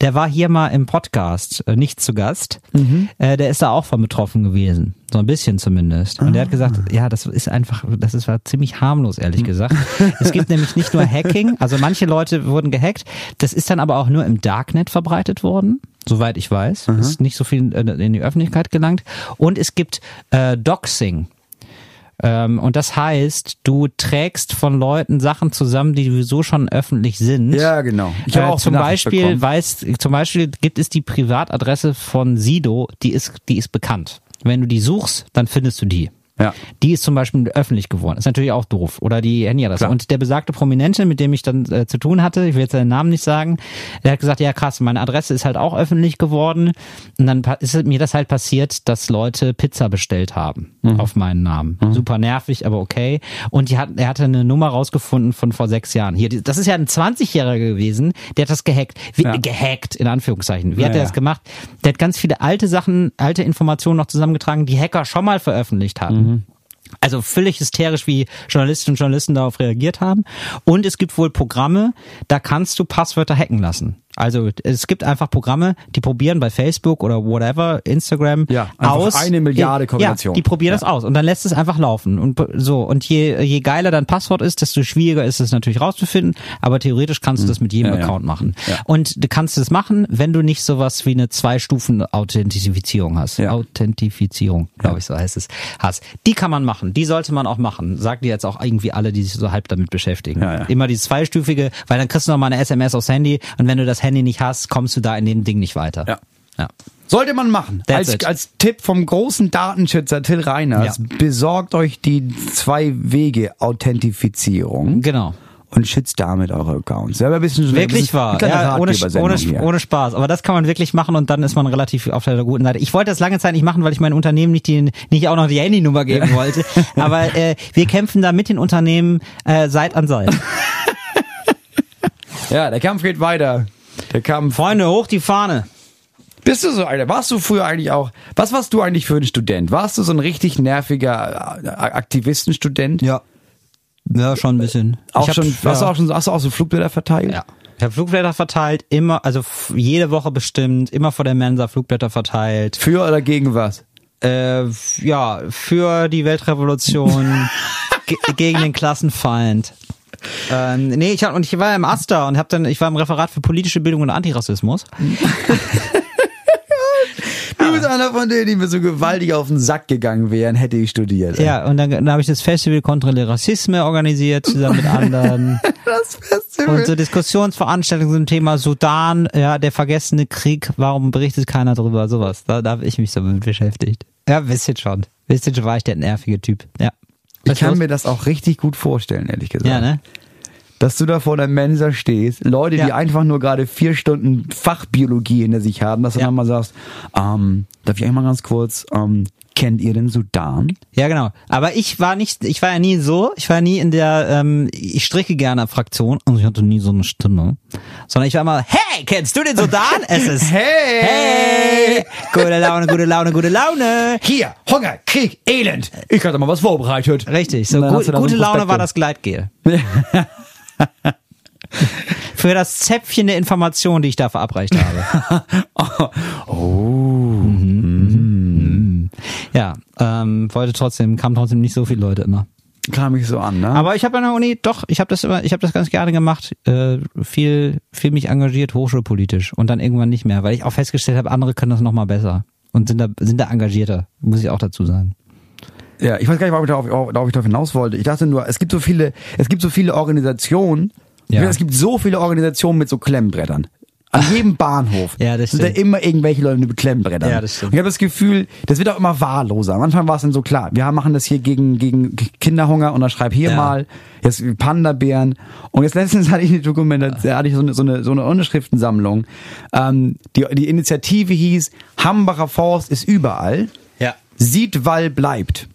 der war hier mal im Podcast, äh, nicht zu Gast. Mhm. Äh, der ist da auch von betroffen gewesen. So ein bisschen zumindest. Und der hat Ah. gesagt, ja, das ist einfach, das ist war ziemlich harmlos, ehrlich gesagt. es gibt nämlich nicht nur Hacking, also manche Leute wurden gehackt, das ist dann aber auch nur im Darknet verbreitet worden, soweit ich weiß. Ist nicht so viel äh, in die Öffentlichkeit gelangt. Und es gibt äh, Doxing. Ähm, und das heißt, du trägst von Leuten Sachen zusammen, die sowieso schon öffentlich sind. Ja, genau. Ich habe äh, auch zum Beispiel bekommen. weiß, zum Beispiel gibt es die Privatadresse von Sido, die ist, die ist bekannt. Wenn du die suchst, dann findest du die. Ja. Die ist zum Beispiel öffentlich geworden. Ist natürlich auch doof. Oder die Handyadresse. Und der besagte Prominente, mit dem ich dann äh, zu tun hatte, ich will jetzt seinen Namen nicht sagen, der hat gesagt, ja krass, meine Adresse ist halt auch öffentlich geworden. Und dann ist mir das halt passiert, dass Leute Pizza bestellt haben Mhm. auf meinen Namen. Super nervig, aber okay. Und die hat, er hatte eine Nummer rausgefunden von vor sechs Jahren. Hier, das ist ja ein 20-Jähriger gewesen, der hat das gehackt. Wie, Ja. Gehackt, in Anführungszeichen. Wie hat Ja, er ja. das gemacht? Der hat ganz viele alte Sachen, alte Informationen noch zusammengetragen, die Hacker schon mal veröffentlicht hatten. Mhm. Also völlig hysterisch, wie Journalistinnen und Journalisten darauf reagiert haben. Und es gibt wohl Programme, da kannst du Passwörter hacken lassen. Also es gibt einfach Programme, die probieren bei Facebook oder whatever, Instagram Ja, aus. eine Milliarde Kombinationen. Ja, die probieren Ja. das aus und dann lässt es einfach laufen. Und so, und je, je geiler dein Passwort ist, desto schwieriger ist es natürlich rauszufinden. Aber theoretisch kannst du das mit jedem Hm. Ja. Account machen. Und du kannst es machen, wenn du nicht sowas wie eine Zwei-Stufen-Authentifizierung hast. Authentifizierung, glaube ich, so heißt es. Hast. Die kann man machen. Die sollte man auch machen. Sagen die jetzt auch irgendwie alle, die sich so halb damit beschäftigen. Immer die zweistufige, weil dann kriegst du noch mal eine SMS aufs Handy und wenn du das Handy nicht hast, kommst du da in dem Ding nicht weiter. Ja. Ja. Sollte man machen. That's Als, it. als Tipp vom großen Datenschützer Till Reiners, Ja. besorgt euch die Zwei-Wege-Authentifizierung Genau. und schützt damit eure Accounts. Ja, aber ein bisschen Wirklich wahr. Ja, ohne, ohne, ohne Spaß. Aber das kann man wirklich machen und dann ist man relativ auf der guten Seite. Ich wollte das lange Zeit nicht machen, weil ich meinem Unternehmen nicht, die, nicht auch noch die Handynummer geben wollte. Aber äh, wir kämpfen da mit den Unternehmen äh, Seit an Seit. Ja, der Kampf geht weiter. Der Kampf. Freunde, hoch die Fahne. Bist du so einer? Warst du früher eigentlich auch? Was warst du eigentlich für ein Student? Warst du so ein richtig nerviger äh, Aktivistenstudent? Ja. Ja, schon ein bisschen. Auch Ich hab- schon, hast, du ja. auch schon, hast du auch so Flugblätter verteilt? Ja. Ich habe Flugblätter verteilt, immer, also jede Woche bestimmt, immer vor der Mensa Flugblätter verteilt. Für oder gegen was? Äh, ja, für die Weltrevolution, ge gegen den Klassenfeind. Ähm, nee, ich hab, und ich war im Aster und hab dann, ich war im Referat für politische Bildung und Antirassismus. Du bist einer von denen, die mir so gewaltig auf den Sack gegangen wären, hätte ich studiert. Ja, und dann, dann habe ich das Festival Contre le Racisme organisiert, zusammen mit anderen. Das Festival. Und so Diskussionsveranstaltungen zum Thema Sudan, ja, der vergessene Krieg, warum berichtet keiner drüber, sowas. Da, da habe ich mich so mit beschäftigt. Ja, wisst ihr schon. Wisst ihr schon, war ich der nervige Typ. Ja. Ich Was kann los? mir das auch richtig gut vorstellen, ehrlich gesagt. Ja, ne? Dass du da vor der Mensa stehst, Leute, die Ja. einfach nur gerade vier Stunden Fachbiologie hinter sich haben, dass du Ja. dann mal sagst, ähm, darf ich einmal ganz kurz, ähm, kennt ihr den Sudan? Ja, genau. Aber ich war nicht, ich war ja nie so, ich war nie in der, ähm, ich stricke gerne Fraktion, also ich hatte nie so eine Stimme, sondern ich war immer, hey, kennst du den Sudan? Es ist, Hey! hey, gute Laune, gute Laune, gute Laune. Hier, Hunger, Krieg, Elend. Ich hatte mal was vorbereitet. Richtig, so gut, gute Laune war das Gleitgel. Für das Zäpfchen der Information, die ich da verabreicht habe. Oh. Ja, ähm, wollte trotzdem, kamen trotzdem nicht so viele Leute immer. Kam mich so an, ne? Aber ich habe an der Uni, doch, ich habe das immer, ich habe das ganz gerne gemacht, äh, viel, viel mich engagiert, hochschulpolitisch und dann irgendwann nicht mehr, weil ich auch festgestellt habe, andere können das noch mal besser und sind da, sind da engagierter, muss ich auch dazu sagen. Ja, ich weiß gar nicht, warum ich darauf, darauf ich darauf hinaus wollte. Ich dachte nur, es gibt so viele, es gibt so viele Organisationen. Ja. Es gibt so viele Organisationen mit so Klemmbrettern. An jedem Bahnhof Ja, das sind da immer irgendwelche Leute mit Klemmbrettern. Ja, das stimmt. Und ich habe das Gefühl, das wird auch immer wahlloser. Am Anfang war es dann so klar, wir machen das hier gegen, gegen Kinderhunger und dann schreib hier Ja. mal, jetzt Panda-Bären. Und jetzt letztens hatte ich eine Dokumentation, hatte ich so eine, so eine, so eine Unterschriftensammlung. Ähm, die, die Initiative hieß, Hambacher Forst ist überall. Ja. Siedwall bleibt.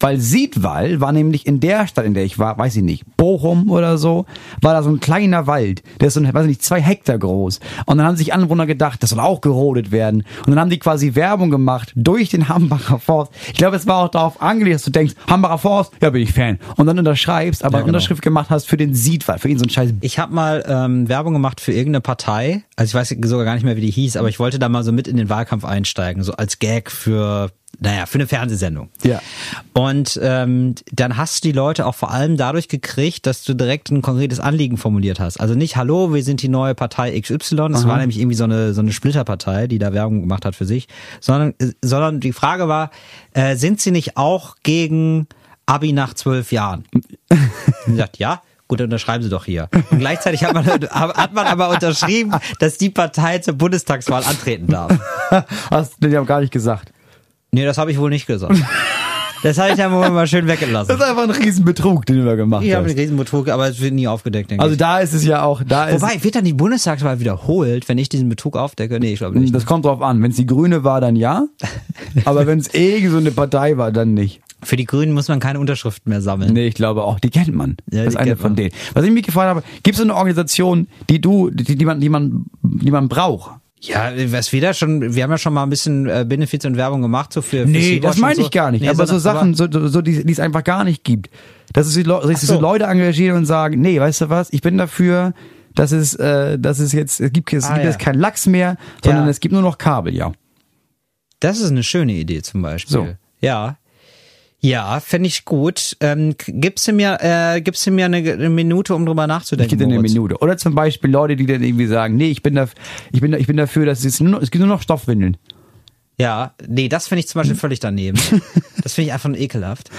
Weil Siedwall war nämlich in der Stadt, in der ich war, weiß ich nicht, Bochum oder so, war da so ein kleiner Wald, der ist so, weiß ich nicht, zwei Hektar groß. Und dann haben sich Anwohner gedacht, das soll auch gerodet werden. Und dann haben die quasi Werbung gemacht durch den Hambacher Forst. Ich glaube, es war auch darauf angelegt, dass du denkst, Hambacher Forst, ja, bin ich Fan. Und dann unterschreibst, aber Ja, genau. Unterschrift gemacht hast für den Siedwall, für ihn so ein scheiß Ich habe mal ähm, Werbung gemacht für irgendeine Partei, also ich weiß sogar gar nicht mehr, wie die hieß, aber ich wollte da mal so mit in den Wahlkampf einsteigen, so als Gag für, naja, für eine Fernsehsendung. Ja. Und ähm, dann hast du die Leute auch vor allem dadurch gekriegt, dass du direkt ein konkretes Anliegen formuliert hast. Also nicht, hallo, wir sind die neue Partei XY, das war nämlich irgendwie so eine, so eine Splitterpartei, die da Werbung gemacht hat für sich, sondern, äh, sondern die Frage war, äh, sind sie nicht auch gegen Abi nach zwölf Jahren. Und sagt, ja, gut, dann unterschreiben Sie doch hier. Und gleichzeitig hat man, hat man aber unterschrieben, dass die Partei zur Bundestagswahl antreten darf. Hast du dir gar nicht gesagt. Nee, das habe ich wohl nicht gesagt. Das habe ich ja mal schön weggelassen. Das ist einfach ein Riesenbetrug, den du da gemacht Ich habe einen hast. Riesenbetrug, aber es wird nie aufgedeckt, denke Also ich. da ist es ja auch, da ist, Wobei, wird dann die Bundestagswahl wiederholt, wenn ich diesen Betrug aufdecke? Nee, ich glaube nicht. das kommt drauf an. Wenn es die Grüne war, dann ja. Aber wenn es irgend so eine Partei war, dann nicht. Für die Grünen muss man keine Unterschriften mehr sammeln. Nee, ich glaube auch, die kennt man. Ja, das ist eine von man. denen. Was ich mich gefragt habe, gibt es so eine Organisation, die du, die, die man, die man, die man braucht? Ja, was wir da schon, wir haben ja schon mal ein bisschen äh, Benefits und Werbung gemacht, so für für Nee, Sea-Watch das meine so. ich gar nicht. Nee, aber so Sachen, so, so die, die es einfach gar nicht gibt. Dass es sich so. so. Leute engagieren und sagen, nee, weißt du was, ich bin dafür, dass es, äh, dass es jetzt, es gibt, es Ah, gibt ja. jetzt kein Lachs mehr, sondern Ja. es gibt nur noch Kabel, ja. Das ist eine schöne Idee zum Beispiel. So. Ja. Ja, fände ich gut. Ähm, gibst du mir, äh, gibst du mir eine, eine Minute, um drüber Ich nachzudenken? gebe dir eine? Minute. Oder zum Beispiel Leute, die dann irgendwie sagen, nee, ich bin da, ich bin da, ich bin dafür, dass es nur noch, es gibt nur noch Stoffwindeln. Ja, nee, das finde ich zum Beispiel völlig daneben. das finde ich einfach nur ekelhaft.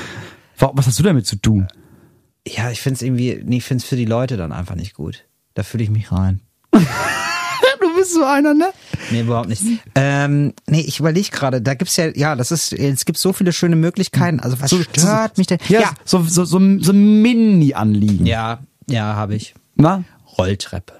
Wa- Was hast du damit zu tun? Ja, ich finde es irgendwie, nee, ich finde es für die Leute dann einfach nicht gut. Da fühle ich mich rein. Du bist so einer, ne? Nee, überhaupt nicht. Ähm, nee, ich überlege gerade, da gibt's ja, ja, das ist, es gibt so viele schöne Möglichkeiten. Also was stört mich denn? Ja, ja, so, so, so, so Mini-Anliegen. ja, ja habe ich. Na? Rolltreppe.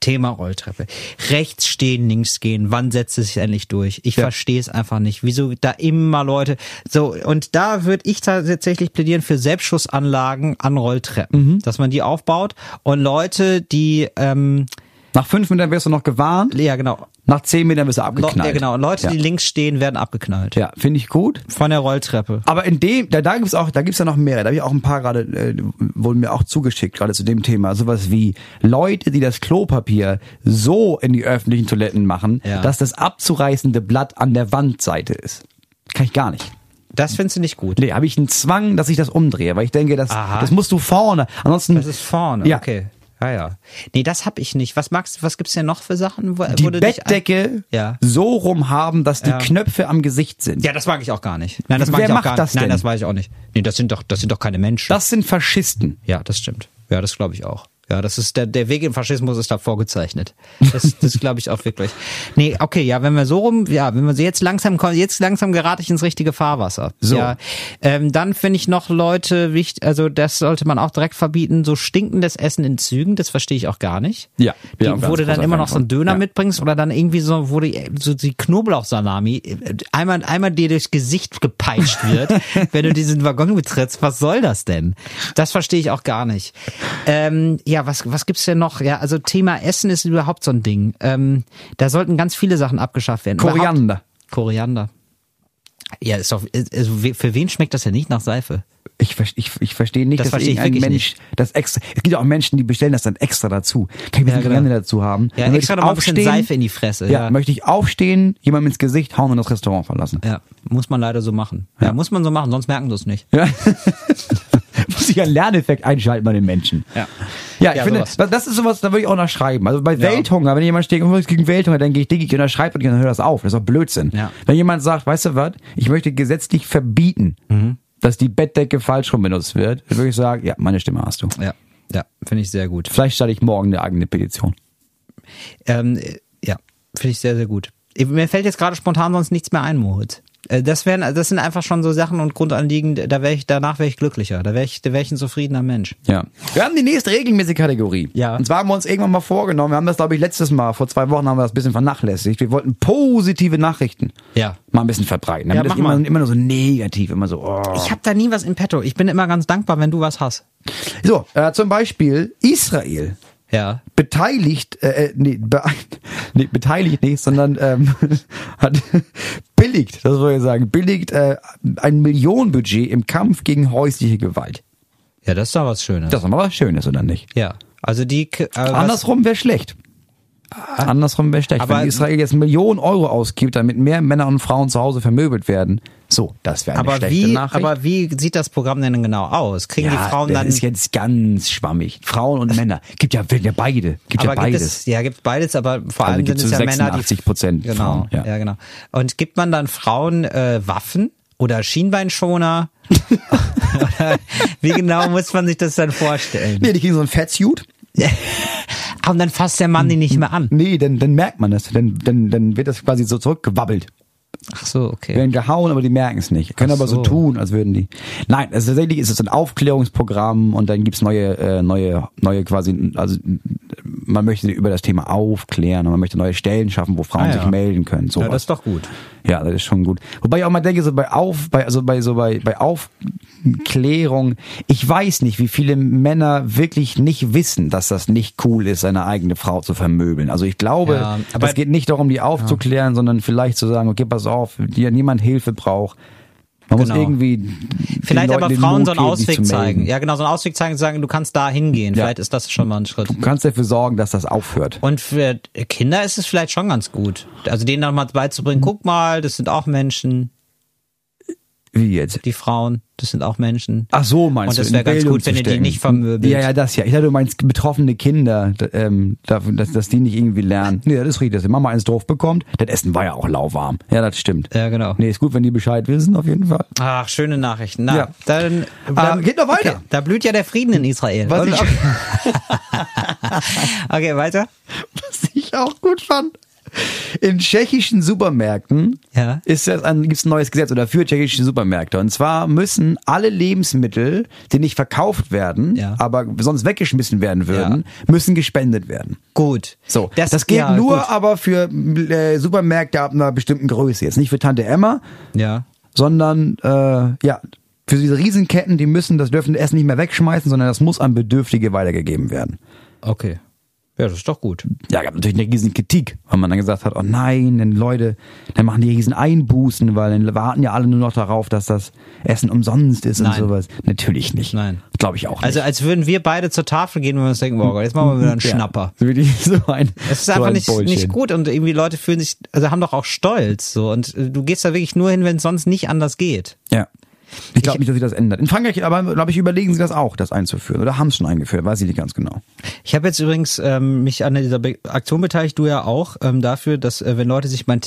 Thema Rolltreppe. Rechts stehen, links gehen. Wann setzt es sich endlich durch? Ich Ja. verstehe es einfach nicht. Wieso da immer Leute. So, und da würde ich tatsächlich plädieren für Selbstschussanlagen an Rolltreppen. Dass man die aufbaut und Leute, die, ähm, Nach fünf Metern wirst du noch gewarnt, ja genau. nach zehn Metern wirst du Le abgeknallt. ja, genau. Und Leute, ja. die links stehen, werden abgeknallt. Ja, finde ich gut. Von der Rolltreppe. Aber in dem, da, da gibt's auch, da gibt's ja noch mehr. Da habe ich auch ein paar gerade, äh, wurden mir auch zugeschickt, gerade zu dem Thema. Sowas wie Leute, die das Klopapier so in die öffentlichen Toiletten machen, Ja. dass das abzureißende Blatt an der Wandseite ist. Kann ich gar nicht. Das findest du nicht gut. Nee, habe ich einen Zwang, dass ich das umdrehe, weil ich denke, das, Aha. das musst du vorne. Ansonsten. Das ist vorne. Ja. Okay. Ja, ja. Nee, das hab ich nicht. Was magst was gibt's denn noch für Sachen? Wo, die Bettdecke Ja. so rum haben, dass die Ja. Knöpfe am Gesicht sind. Ja, das mag ich auch gar nicht. Nein, das mag Wer ich auch macht gar das nicht. Nein, denn? das weiß ich auch nicht. Nee, das sind doch, das sind doch keine Menschen. Das sind Faschisten. ja, das stimmt. Ja, das glaube ich auch. Ja, das ist der, der Weg im Faschismus ist da vorgezeichnet. Das, das glaube ich auch wirklich. Nee, okay, ja, wenn wir so rum, ja, wenn wir jetzt langsam kommen, jetzt langsam gerate ich ins richtige Fahrwasser. So. Ja, ähm, dann finde ich noch Leute wichtig, also das sollte man auch direkt verbieten, so stinkendes Essen in Zügen, das verstehe ich auch gar nicht. Ja, Die, wo du dann immer noch so einen. Döner Ja. mitbringst oder dann irgendwie so, wo du so die Knoblauchsalami äh, einmal, einmal dir durchs Gesicht gepeitscht wird, wenn du diesen Waggon betrittst. Was soll das denn? Das verstehe ich auch gar nicht. Ähm, ja, was, was gibt's denn noch? Ja, also Thema Essen ist überhaupt so ein Ding. Ähm, da sollten ganz viele Sachen abgeschafft werden. Koriander. Überhaupt- Koriander. Ja, ist doch, also für wen schmeckt das denn nicht nach Seife? Ich, ich, ich verstehe nicht, Das dass verstehe ich irgendein wirklich Mensch das extra. Es gibt ja auch Menschen, die bestellen das dann extra dazu. Kann ich mir Ja, ja, genau. gerne dazu haben. Ja, Dann möchte extra ich noch mal ein. Seife in die Fresse. Ja, Ja. möchte ich aufstehen, jemandem ins Gesicht hauen und das Restaurant verlassen. Ja, muss man leider so machen. Ja, muss man so machen, sonst merken sie es nicht. Ja. Muss ich einen Lerneffekt einschalten bei den Menschen. Ja. Ja, ich Ja, finde, sowas. das ist sowas, da würde ich auch unterschreiben. Also bei Welthunger, wenn jemand steht, irgendwas gegen Welthunger, dann gehe ich, denke ich, unterschreibe und dann hör das auf. Das ist doch Blödsinn. Ja. Wenn jemand sagt, weißt du was, ich möchte gesetzlich verbieten, Mhm. dass die Bettdecke falsch rum benutzt wird, dann würde ich sagen, ja, meine Stimme hast du. Ja, ja, finde ich sehr gut. Vielleicht starte ich morgen eine eigene Petition. Ähm, äh, ja, finde ich sehr, sehr gut. Mir fällt jetzt gerade spontan sonst nichts mehr ein, Moritz. Äh, Das wären, das sind einfach schon so Sachen und Grundanliegen, da wäre ich, danach wäre ich glücklicher. Da wäre ich, da wäre ich ein zufriedener Mensch. Ja. Wir haben die nächste regelmäßige Kategorie. Ja. Und zwar haben wir uns irgendwann mal vorgenommen, wir haben das, glaube ich, letztes Mal, vor zwei Wochen haben wir das ein bisschen vernachlässigt. Wir wollten positive Nachrichten Ja. mal ein bisschen verbreiten. Ja, Damit das mach immer, mal. immer nur so negativ, immer so, oh. Ich habe da nie was in petto. Ich bin immer ganz dankbar, wenn du was hast. So, äh, zum Beispiel Israel Ja. beteiligt, äh, äh, nee, be nee, beteiligt nicht, sondern ähm, hat billigt, das soll ich sagen, billigt äh, ein Millionenbudget im Kampf gegen häusliche Gewalt. Ja, das ist doch was Schönes. Das ist doch mal was Schönes, oder nicht? ja. Also die, äh, Andersrum wäre schlecht. Andersrum wäre schlecht. Aber- Wenn Israel jetzt Millionen Euro ausgibt, damit mehr Männer und Frauen zu Hause vermöbelt werden, so, das wäre eine aber schlechte wie, Nachricht. aber wie sieht das Programm denn genau aus? Kriegen ja, die Frauen das dann ist jetzt ganz schwammig. Frauen und Männer. Gibt ja, ja beide. Gibt ja aber beides. gibt es, ja, gibt beides, aber vor Also allem gibt sind es ja Männer, die 86% genau, Frauen, ja. ja. genau. Und gibt man dann Frauen äh, Waffen Oder Schienbeinschoner? Oder wie genau muss man sich das dann vorstellen? Nee, die kriegen so ein Fettsuit. Ah, Und dann fasst der Mann die nicht mehr an. Nee, dann, dann merkt man das. Dann, dann, dann wird das quasi so zurückgewabbelt. So, okay. werden gehauen, aber die merken es nicht. Können Ach aber so so. tun, als würden die. Nein, also tatsächlich ist es ein Aufklärungsprogramm und dann gibt's neue, äh, neue, neue quasi, also man möchte über das Thema aufklären und man möchte neue Stellen schaffen, wo Frauen Ah, ja. sich melden können. Sowas. Ja, das ist doch gut. Ja, das ist schon gut. Wobei ich auch mal denke, so bei Auf, bei, also bei so bei, bei Aufklärung, ich weiß nicht, wie viele Männer wirklich nicht wissen, dass das nicht cool ist, seine eigene Frau zu vermöbeln. Also ich glaube, Ja, aber- es geht nicht darum, die aufzuklären, sondern vielleicht zu sagen, okay, pass auf, dir niemand Hilfe braucht. Man Genau. muss irgendwie Vielleicht aber Leuten Frauen so einen Ausweg zeigen. Ja, genau, so einen Ausweg zeigen, sagen, du kannst da hingehen. Ja. Vielleicht ist das schon mal ein Schritt. Du kannst dafür sorgen, dass das aufhört. Und für Kinder ist es vielleicht schon ganz gut. Also denen dann mal beizubringen, guck mal, das sind auch Menschen, Wie jetzt? die Frauen, das sind auch Menschen. Ach so, meinst Und du? das in wäre ganz gut, wenn ihr die nicht vermöbelt. Ja, ja, das ja. Ich dachte, du meinst betroffene Kinder, ähm, dass, dass die nicht irgendwie lernen. Nee, das ist richtig, dass die Mama eins drauf bekommt. Das Essen war ja auch lauwarm. Ja, das stimmt. Ja, genau. Nee, ist gut, wenn die Bescheid wissen, auf jeden Fall. Ach, schöne Nachrichten. Na, Ja. dann, dann geht noch weiter. Okay, da blüht ja der Frieden in Israel. Was Und- ich- okay, weiter. Was ich auch gut fand. In tschechischen Supermärkten Ja. ist das ein, gibt's ein neues Gesetz oder für tschechische Supermärkte. Und zwar müssen alle Lebensmittel, die nicht verkauft werden, Ja. aber sonst weggeschmissen werden würden, müssen gespendet werden. Gut. So, das, gilt ja, nur gut. aber für äh, Supermärkte ab einer bestimmten Größe. Jetzt nicht für Tante Emma, Ja. sondern äh, ja, für diese Riesenketten, die müssen das dürfen das Essen nicht mehr wegschmeißen, sondern das muss an Bedürftige weitergegeben werden. Okay. Ja, das ist doch gut. Ja, gab natürlich eine riesen Kritik, weil man dann gesagt hat, oh nein, denn Leute, dann machen die riesen Einbußen, weil dann warten ja alle nur noch darauf, dass das Essen umsonst ist und Nein. sowas. Natürlich nicht. Nein. Glaube ich auch nicht. Also als würden wir beide zur Tafel gehen und wir uns denken, boah Gott, jetzt machen wir wieder einen Ja, Schnapper. So ein, Es ist so einfach ein nicht, nicht gut und irgendwie Leute fühlen sich, also haben doch auch Stolz so und äh, du gehst da wirklich nur hin, wenn es sonst nicht anders geht. Ja. Ich glaube nicht, dass sich das ändert. In Frankreich, aber glaube ich, überlegen sie das auch, das einzuführen. Oder haben es schon eingeführt, weiß ich nicht ganz genau. Ich habe jetzt übrigens ähm, mich an dieser Be Aktion beteiligt, du ja auch, ähm, dafür, dass äh, wenn Leute sich mein,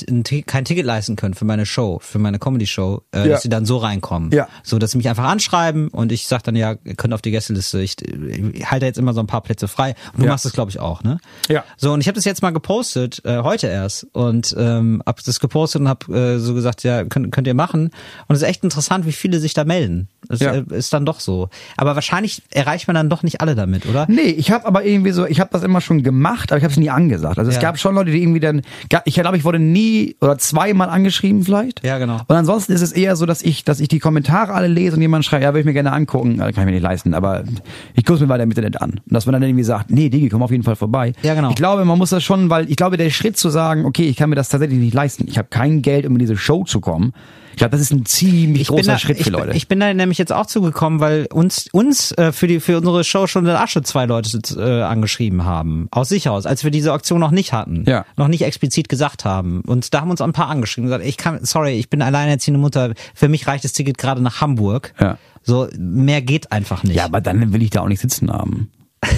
kein Ticket leisten können für meine Show, für meine Comedy-Show, äh, Ja. dass sie dann so reinkommen. Ja. So, dass sie mich einfach anschreiben und ich sag dann, ja, ihr könnt auf die Gästeliste, ich, ich halte jetzt immer so ein paar Plätze frei. Und du Ja. machst das, glaube ich, auch, ne? Ja. So, und ich habe das jetzt mal gepostet, äh, heute erst. Und ähm, hab das gepostet und hab äh, so gesagt, ja, könnt, könnt ihr machen. Und es ist echt interessant, wie viele sich da melden. Das Ja. äh, ist dann doch so. Aber wahrscheinlich erreicht man dann doch nicht alle damit, oder? Nee, ich habe aber irgendwie so, ich habe das immer schon gemacht, aber ich habe es nie angesagt. Also es Ja. gab schon Leute, die irgendwie dann, ich glaube, ich wurde nie oder zweimal angeschrieben vielleicht. Ja, genau. Und ansonsten ist es eher so, dass ich, dass ich die Kommentare alle lese und jemand schreibt, ja, will ich mir gerne angucken, ja, kann ich mir nicht leisten, aber ich gucke mir weiter im Internet an. Und dass man dann irgendwie sagt, nee, Digi, komm auf jeden Fall vorbei. Ja, genau. Ich glaube, man muss das schon, weil ich glaube, der Schritt zu sagen, okay, ich kann mir das tatsächlich nicht leisten, ich habe kein Geld, um in diese Show zu kommen, glaube, das ist ein ziemlich großer da, Schritt für ich, Leute. Ich bin da nämlich jetzt auch zugekommen, weil uns uns äh, für die für unsere Show schon in Asche zwei Leute äh, angeschrieben haben aus sich aus, als wir diese Auktion noch nicht hatten, Ja. noch nicht explizit gesagt haben. Und da haben uns ein paar angeschrieben und gesagt, ich kann, sorry, ich bin alleinerziehende Mutter, für mich reicht das Ticket gerade nach Hamburg. Ja. So mehr geht einfach nicht. ja, aber dann will ich da auch nicht sitzen haben.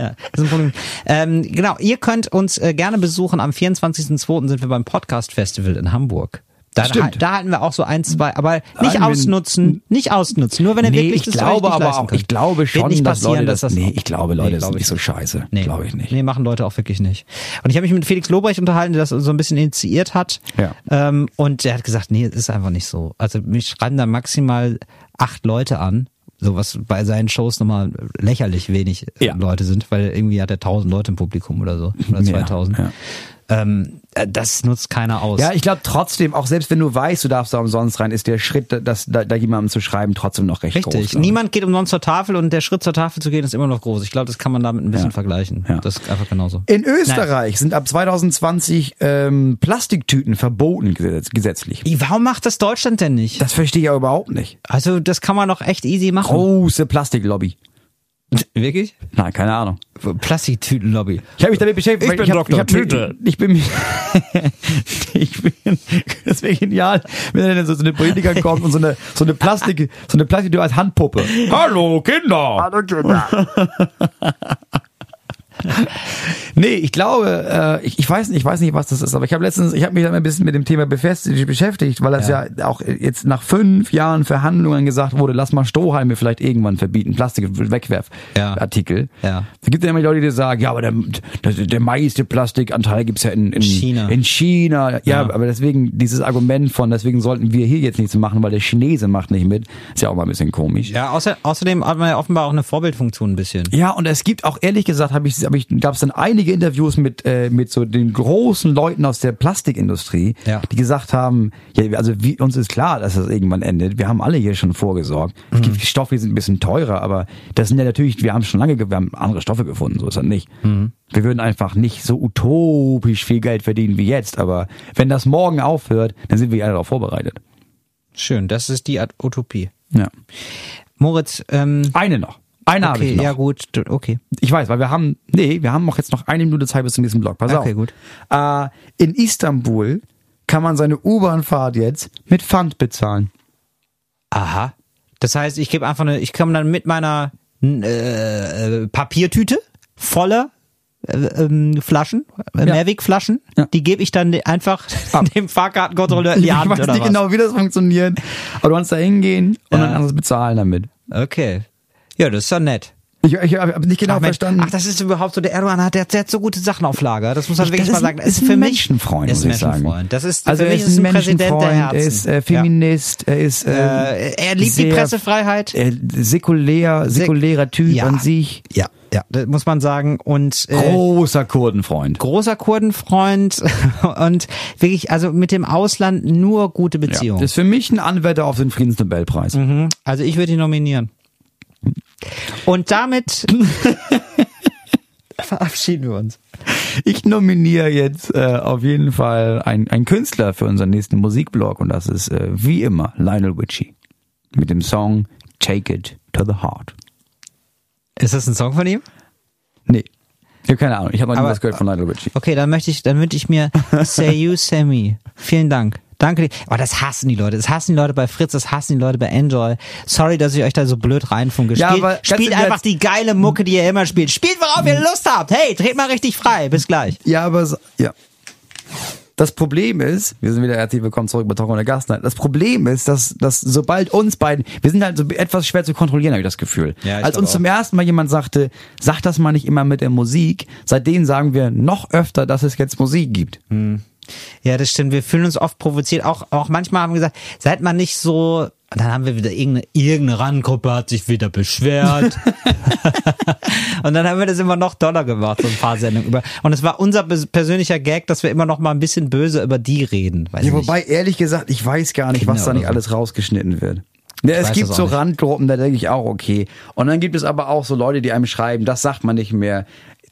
Ja, das ist ein Problem. Ähm, genau, ihr könnt uns äh, gerne besuchen. Am 24.02. sind wir beim Podcast Festival in Hamburg. Da, Stimmt. da halten wir auch so ein, zwei, aber nicht wir- ausnutzen, nicht ausnutzen. Nur wenn ihr Nee, wirklich ich das glaube nicht aber auch, könnt. ich glaube Wird schon, nicht dass passieren, Leute das, dass das nee, ich glaube, Leute, das glaub ist nicht ich so scheiße. Nee, Glaube ich nicht. Nee, machen Leute auch wirklich nicht. Und ich habe mich mit Felix Lobrecht unterhalten, der das so ein bisschen initiiert hat. Ja. Ähm, und der hat gesagt, nee, es ist einfach nicht so. Also mich schreiben da maximal acht Leute an. So was bei seinen Shows nochmal lächerlich wenig äh, Ja. Leute sind, weil irgendwie hat er tausend Leute im Publikum oder so. Oder Ja, 2000. ja. Ähm, äh, das nutzt keiner aus. Ja, ich glaube trotzdem, auch selbst wenn du weißt, du darfst da umsonst rein, ist der Schritt, das, da, da jemandem zu schreiben, trotzdem noch recht groß. Richtig. glaub ich. Niemand geht umsonst zur Tafel und der Schritt zur Tafel zu gehen ist immer noch groß. Ich glaube, das kann man damit ein bisschen Ja. vergleichen. Ja. Das ist einfach genauso. In Österreich sind ab 2020 ähm, Plastiktüten verboten gesetz gesetzlich. Wie, Warum macht das Deutschland denn nicht? Das verstehe ich ja überhaupt nicht. Also, das kann man doch echt easy machen. Große Plastiklobby. Wirklich? Nein, keine Ahnung. Plastiktütenlobby. Ich habe mich damit beschäftigt. Ich bin ich hab, Dr. ich Tüte. Ich bin, ich bin, das wäre genial, wenn dann so, so eine Politiker kommt und so eine, so eine Plastik, so eine Plastiktüte als Handpuppe. Hallo Kinder. Hallo Kinder. Nee, ich glaube, äh, ich, ich weiß nicht, ich weiß nicht, was das ist, aber ich habe letztens, ich habe mich dann ein bisschen mit dem Thema befestigt, beschäftigt, weil das ja. auch jetzt nach fünf Jahren Verhandlungen gesagt wurde, lass mal Strohhalme vielleicht irgendwann verbieten, Plastik-Wegwerfartikel. Ja. Da gibt es ja immer Leute, die sagen, ja, aber der, der, der meiste Plastikanteil gibt's ja in, in China. In China. Ja, Ja. aber deswegen dieses Argument von, deswegen sollten wir hier jetzt nichts machen, weil der Chinese macht nicht mit, ist ja auch mal ein bisschen komisch. Ja, außer, außerdem hat man ja offenbar auch eine Vorbildfunktion ein bisschen. Ja, und es gibt auch ehrlich gesagt, habe ich, hab ich gab es dann einige Interviews mit äh, mit so den großen Leuten aus der Plastikindustrie, Ja. die gesagt haben, ja, also wie, uns ist klar, dass das irgendwann endet. Wir haben alle hier schon vorgesorgt. Es gibt Stoffe, die sind ein bisschen teurer, aber das sind ja natürlich, wir haben schon lange, ge- wir haben andere Stoffe gefunden, so ist das nicht. Wir würden einfach nicht so utopisch viel Geld verdienen wie jetzt, aber wenn das morgen aufhört, dann sind wir alle darauf vorbereitet. Schön, das ist die Art Utopie. Ja. Moritz, ähm, Eine noch. Eine habe okay, ich noch. ja gut, okay. Ich weiß, weil wir haben, nee, wir haben noch jetzt noch eine Minute Zeit bis zum nächsten Block. Pass Okay, auf. gut. Äh, in Istanbul kann man seine U-Bahn-Fahrt jetzt mit Pfand bezahlen. Aha. Das heißt, ich gebe einfach eine, ich komme dann mit meiner äh, äh, Papiertüte voller äh, ähm, Flaschen, äh, Ja. Mehrwegflaschen, Ja. die gebe ich dann einfach Ab. dem Fahrkartenkontrolleur in die ich Hand weiß oder nicht was? genau, wie das funktioniert, aber du kannst da hingehen und Ja. dann kannst du bezahlen damit. Okay. Ja, das ist ja nett. Ich, ich habe nicht genau ach, verstanden. ach, das ist überhaupt so, der Erdogan hat, der, der hat so gute Sachen auf Lager. Das muss man Ich- wirklich das mal ist sagen. Das ist ein für mich- Menschenfreund, ist muss ich sagen. Das ist, also für er mich ist ein Präsident der Herzen. er ist äh, Feminist, er ist äh, Äh, er liebt die sehr- Pressefreiheit. äh, säkulär, säkulärer Typ Ja. an sich. Ja, ja, das muss man sagen. Und äh, Großer Kurdenfreund. großer Kurdenfreund und wirklich, also mit dem Ausland nur gute Ja. Beziehungen. Das ist für mich ein Anwärter auf den Friedensnobelpreis. Mhm. Also ich würde ihn nominieren. Und damit verabschieden wir uns. Ich nominiere jetzt äh, auf jeden Fall einen, Künstler für unseren nächsten Musikblog und das ist äh, wie immer Lionel Richie mit dem Song Take It to the Heart. Ist das ein Song von ihm? Nee, ich habe keine Ahnung. Ich habe noch nie was gehört von Lionel Richie. Okay, dann möchte ich, dann wünsche ich mir Say You Sammy. Vielen Dank. Danke dir. Aber das hassen die Leute. Das hassen die Leute bei Fritz, das hassen die Leute bei Enjoy. Sorry, dass ich euch da so blöd reinfunke. Ja, Spielt, aber spielt einfach die geile Mucke, die ihr immer spielt. Spielt, worauf ihr Lust habt. Hey, dreht mal richtig frei. Bis gleich. Ja, aber so- ja. Das Problem ist, wir sind wieder herzlich willkommen zurück bei Talk ohne Gastnight. Das Problem ist, dass, dass sobald uns beiden, wir sind halt so etwas schwer zu kontrollieren, habe ich das Gefühl. Ja, ich Als uns auch. zum ersten Mal jemand sagte, sag das mal nicht immer mit der Musik, seitdem sagen wir noch öfter, dass es jetzt Musik gibt. Ja, das stimmt. Wir fühlen uns oft provoziert. Auch, auch manchmal haben wir gesagt, seid mal nicht so. Und dann haben wir wieder irgendeine, irgendeine Randgruppe hat sich wieder beschwert. und dann haben wir das immer noch doller gemacht, so ein paar Sendungen über. Und es war unser persönlicher Gag, dass wir immer noch mal ein bisschen böse über die reden. Weiß Ja, ich nicht. wobei, ehrlich gesagt, ich weiß gar nicht, Kinder was da nicht so. alles rausgeschnitten wird. Ja, es gibt so. Randgruppen, da denke ich auch, okay. Und dann gibt es aber auch so Leute, die einem schreiben, das sagt man nicht mehr.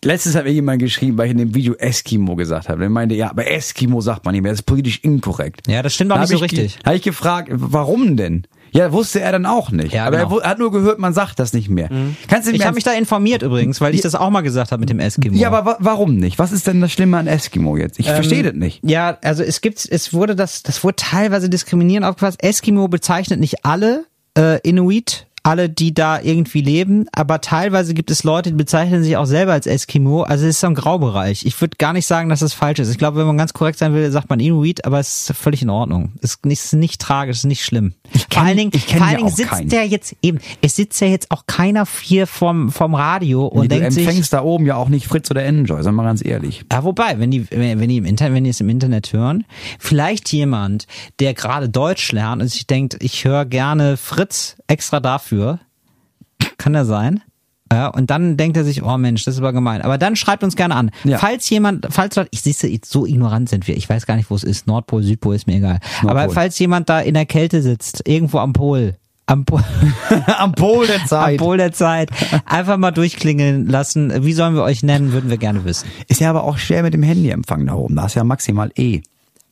Letztens hat mir jemand geschrieben, weil ich in dem Video Eskimo gesagt habe. Der meinte, ja, aber Eskimo sagt man nicht mehr, das ist politisch inkorrekt. Ja, das stimmt auch Da nicht so richtig. Habe ich gefragt, warum denn? Ja, wusste er dann auch nicht. Ja, aber genau. Mhm. er hat nur gehört, man sagt das nicht mehr. Kannst du Ich habe mich da informiert übrigens, weil ich das auch mal gesagt habe mit dem Eskimo. ja, aber wa warum nicht? Was ist denn das Schlimme an Eskimo jetzt? Ich Ähm, verstehe das nicht. Ja, also es gibt, es wurde das, das wurde teilweise diskriminierend aufgefasst. Eskimo bezeichnet nicht alle äh, Inuit, alle, die da irgendwie leben, aber teilweise gibt es Leute, die bezeichnen sich auch selber als Eskimo. Also es ist so ein Graubereich. Ich würde gar nicht sagen, dass das falsch ist. Ich glaube, wenn man ganz korrekt sein will, sagt man Inuit, aber es ist völlig in Ordnung. Es ist nicht, es ist nicht tragisch, es ist nicht schlimm. vor kenn- allen Dingen, ich vor allen Dingen sitzt keinen. der jetzt eben, es sitzt ja jetzt auch keiner hier vom, vom Radio und du denkt sich, empfängst da oben ja auch nicht Fritz oder Enjoy, sagen wir mal ganz ehrlich. ja, wobei, wenn die, wenn die im Internet, wenn die es im Internet hören, vielleicht jemand, der gerade Deutsch lernt und sich denkt, ich höre gerne Fritz extra dafür, kann er sein. Ja, und dann denkt er sich, oh Mensch, das ist aber gemein. Aber dann schreibt uns gerne an. Ja. Falls jemand, falls ich siehste, so ignorant sind wir. Ich weiß gar nicht, wo es ist. Nordpol, Südpol ist mir egal. Nordpol. Aber falls jemand da in der Kälte sitzt, irgendwo am Pol, am Pol, Am Pol der am Zeit. Pol der Zeit, einfach mal durchklingeln lassen. Wie sollen wir euch nennen, würden wir gerne wissen. Ist ja aber auch schwer mit dem Handyempfang da oben. Da ist ja maximal E.